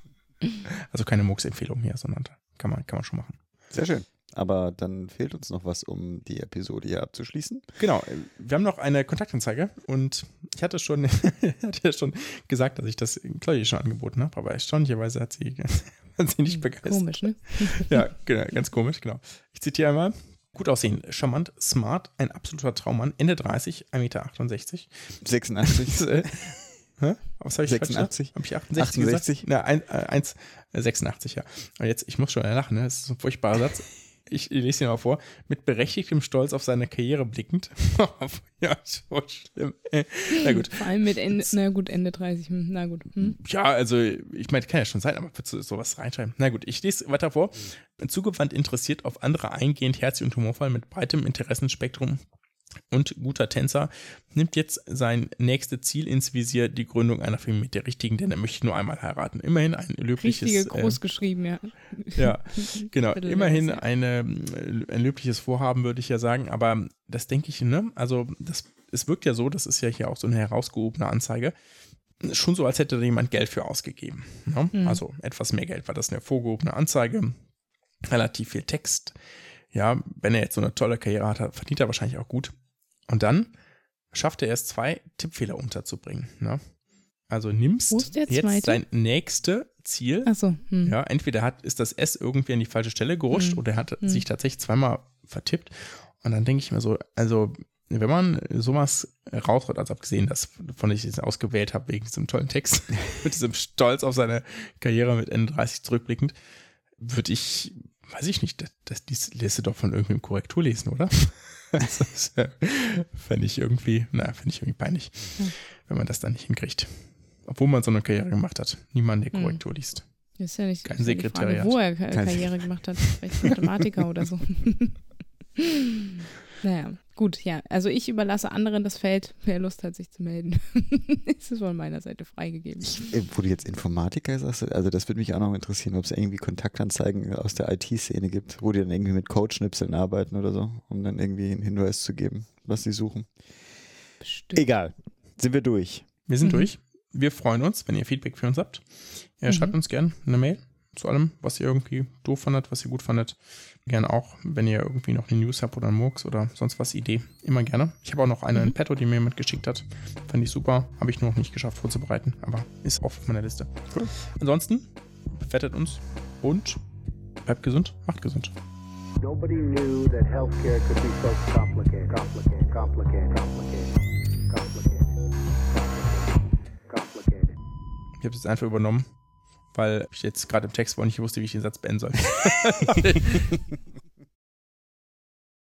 also keine MUX-Empfehlung hier, sondern kann man, kann man schon machen. Sehr schön. Aber dann fehlt uns noch was, um die Episode hier abzuschließen. Genau, wir haben noch eine Kontaktanzeige und ich hatte schon, hatte schon gesagt, dass ich das Chloe schon angeboten habe, aber erstaunlicherweise hat sie, hat sie nicht begeistert. Komisch, ne? ja, genau, ganz komisch, genau. Ich zitiere einmal. Gut aussehen, charmant, smart, ein absoluter Traummann, Ende 30, 1,68 Meter. 86. Hä? Was habe ich 86? Habe ich 68 68? gesagt? Na, 1,86, ja. Und jetzt, ich muss schon lachen, ne? Das ist ein furchtbarer Satz ich lese ihn mal vor, mit berechtigtem Stolz auf seine Karriere blickend. ja, so schlimm. Na gut. Vor allem mit Ende, na gut, Ende 30. Hm, na gut. Hm. Ja, also ich meine, kann ja schon sein, aber würdest du sowas reinschreiben? Na gut, ich lese weiter vor. Zugewandt interessiert auf andere eingehend, herzlich und humorvoll mit breitem Interessenspektrum und guter Tänzer nimmt jetzt sein nächstes Ziel ins Visier, die Gründung einer Familie mit der richtigen, denn er möchte nur einmal heiraten. Immerhin ein löbliches. Richtige äh, groß äh, geschrieben, ja. Ja, genau. Immerhin eine, ein löbliches Vorhaben, würde ich ja sagen. Aber das denke ich, ne? Also, das es wirkt ja so, das ist ja hier auch so eine herausgehobene Anzeige, schon so, als hätte da jemand Geld für ausgegeben. Ne? Mhm. Also etwas mehr Geld, weil das eine hervorgehobene Anzeige, relativ viel Text. Ja, wenn er jetzt so eine tolle Karriere hat, verdient er wahrscheinlich auch gut. Und dann schafft er es, zwei Tippfehler unterzubringen. Ne? Also nimmst jetzt dein nächste Ziel. So, hm. Ja, entweder hat, ist das S irgendwie an die falsche Stelle gerutscht hm. oder er hat hm. sich tatsächlich zweimal vertippt. Und dann denke ich mir so, also wenn man sowas rausholt, also abgesehen, dass von ich es ausgewählt habe wegen diesem tollen Text, mit diesem Stolz auf seine Karriere mit Ende 30 zurückblickend, würde ich, weiß ich nicht, das, das lässt doch von irgendeinem Korrektur lesen, oder? Das fände ich irgendwie, naja, fände ich irgendwie peinlich, wenn man das dann nicht hinkriegt. Obwohl man so eine Karriere gemacht hat. Niemand, der hm. Korrektur liest. Das ist ja nicht Kein Sekretariat. Frage, wo er Karriere gemacht hat. Vielleicht Mathematiker oder so. naja, gut, ja. Also ich überlasse anderen das Feld, wer Lust hat, sich zu melden. es ist von meiner Seite freigegeben. Ich, äh, wo du jetzt Informatiker sagst, also das würde mich auch noch interessieren, ob es irgendwie Kontaktanzeigen aus der IT-Szene gibt, wo die dann irgendwie mit Codeschnipseln arbeiten oder so, um dann irgendwie einen Hinweis zu geben, was sie suchen. Bestimmt. Egal. Sind wir durch. Wir sind mhm. durch. Wir freuen uns, wenn ihr Feedback für uns habt. Ja, mhm. Schreibt uns gerne eine Mail zu allem, was ihr irgendwie doof fandet, was ihr gut fandet. Gerne auch, wenn ihr irgendwie noch eine News habt oder einen Murks oder sonst was Idee, immer gerne. Ich habe auch noch eine mhm. in petto, die mir jemand geschickt hat. Fand ich super. Habe ich nur noch nicht geschafft vorzubereiten, aber ist auf meiner Liste. Cool. Ansonsten, bewertet uns und bleibt gesund, macht gesund. Nobody knew that healthcare could be so complicated, complicated, complicated, complicated. Ich habe es einfach übernommen, weil ich jetzt gerade im Text war und nicht wusste, wie ich den Satz beenden soll.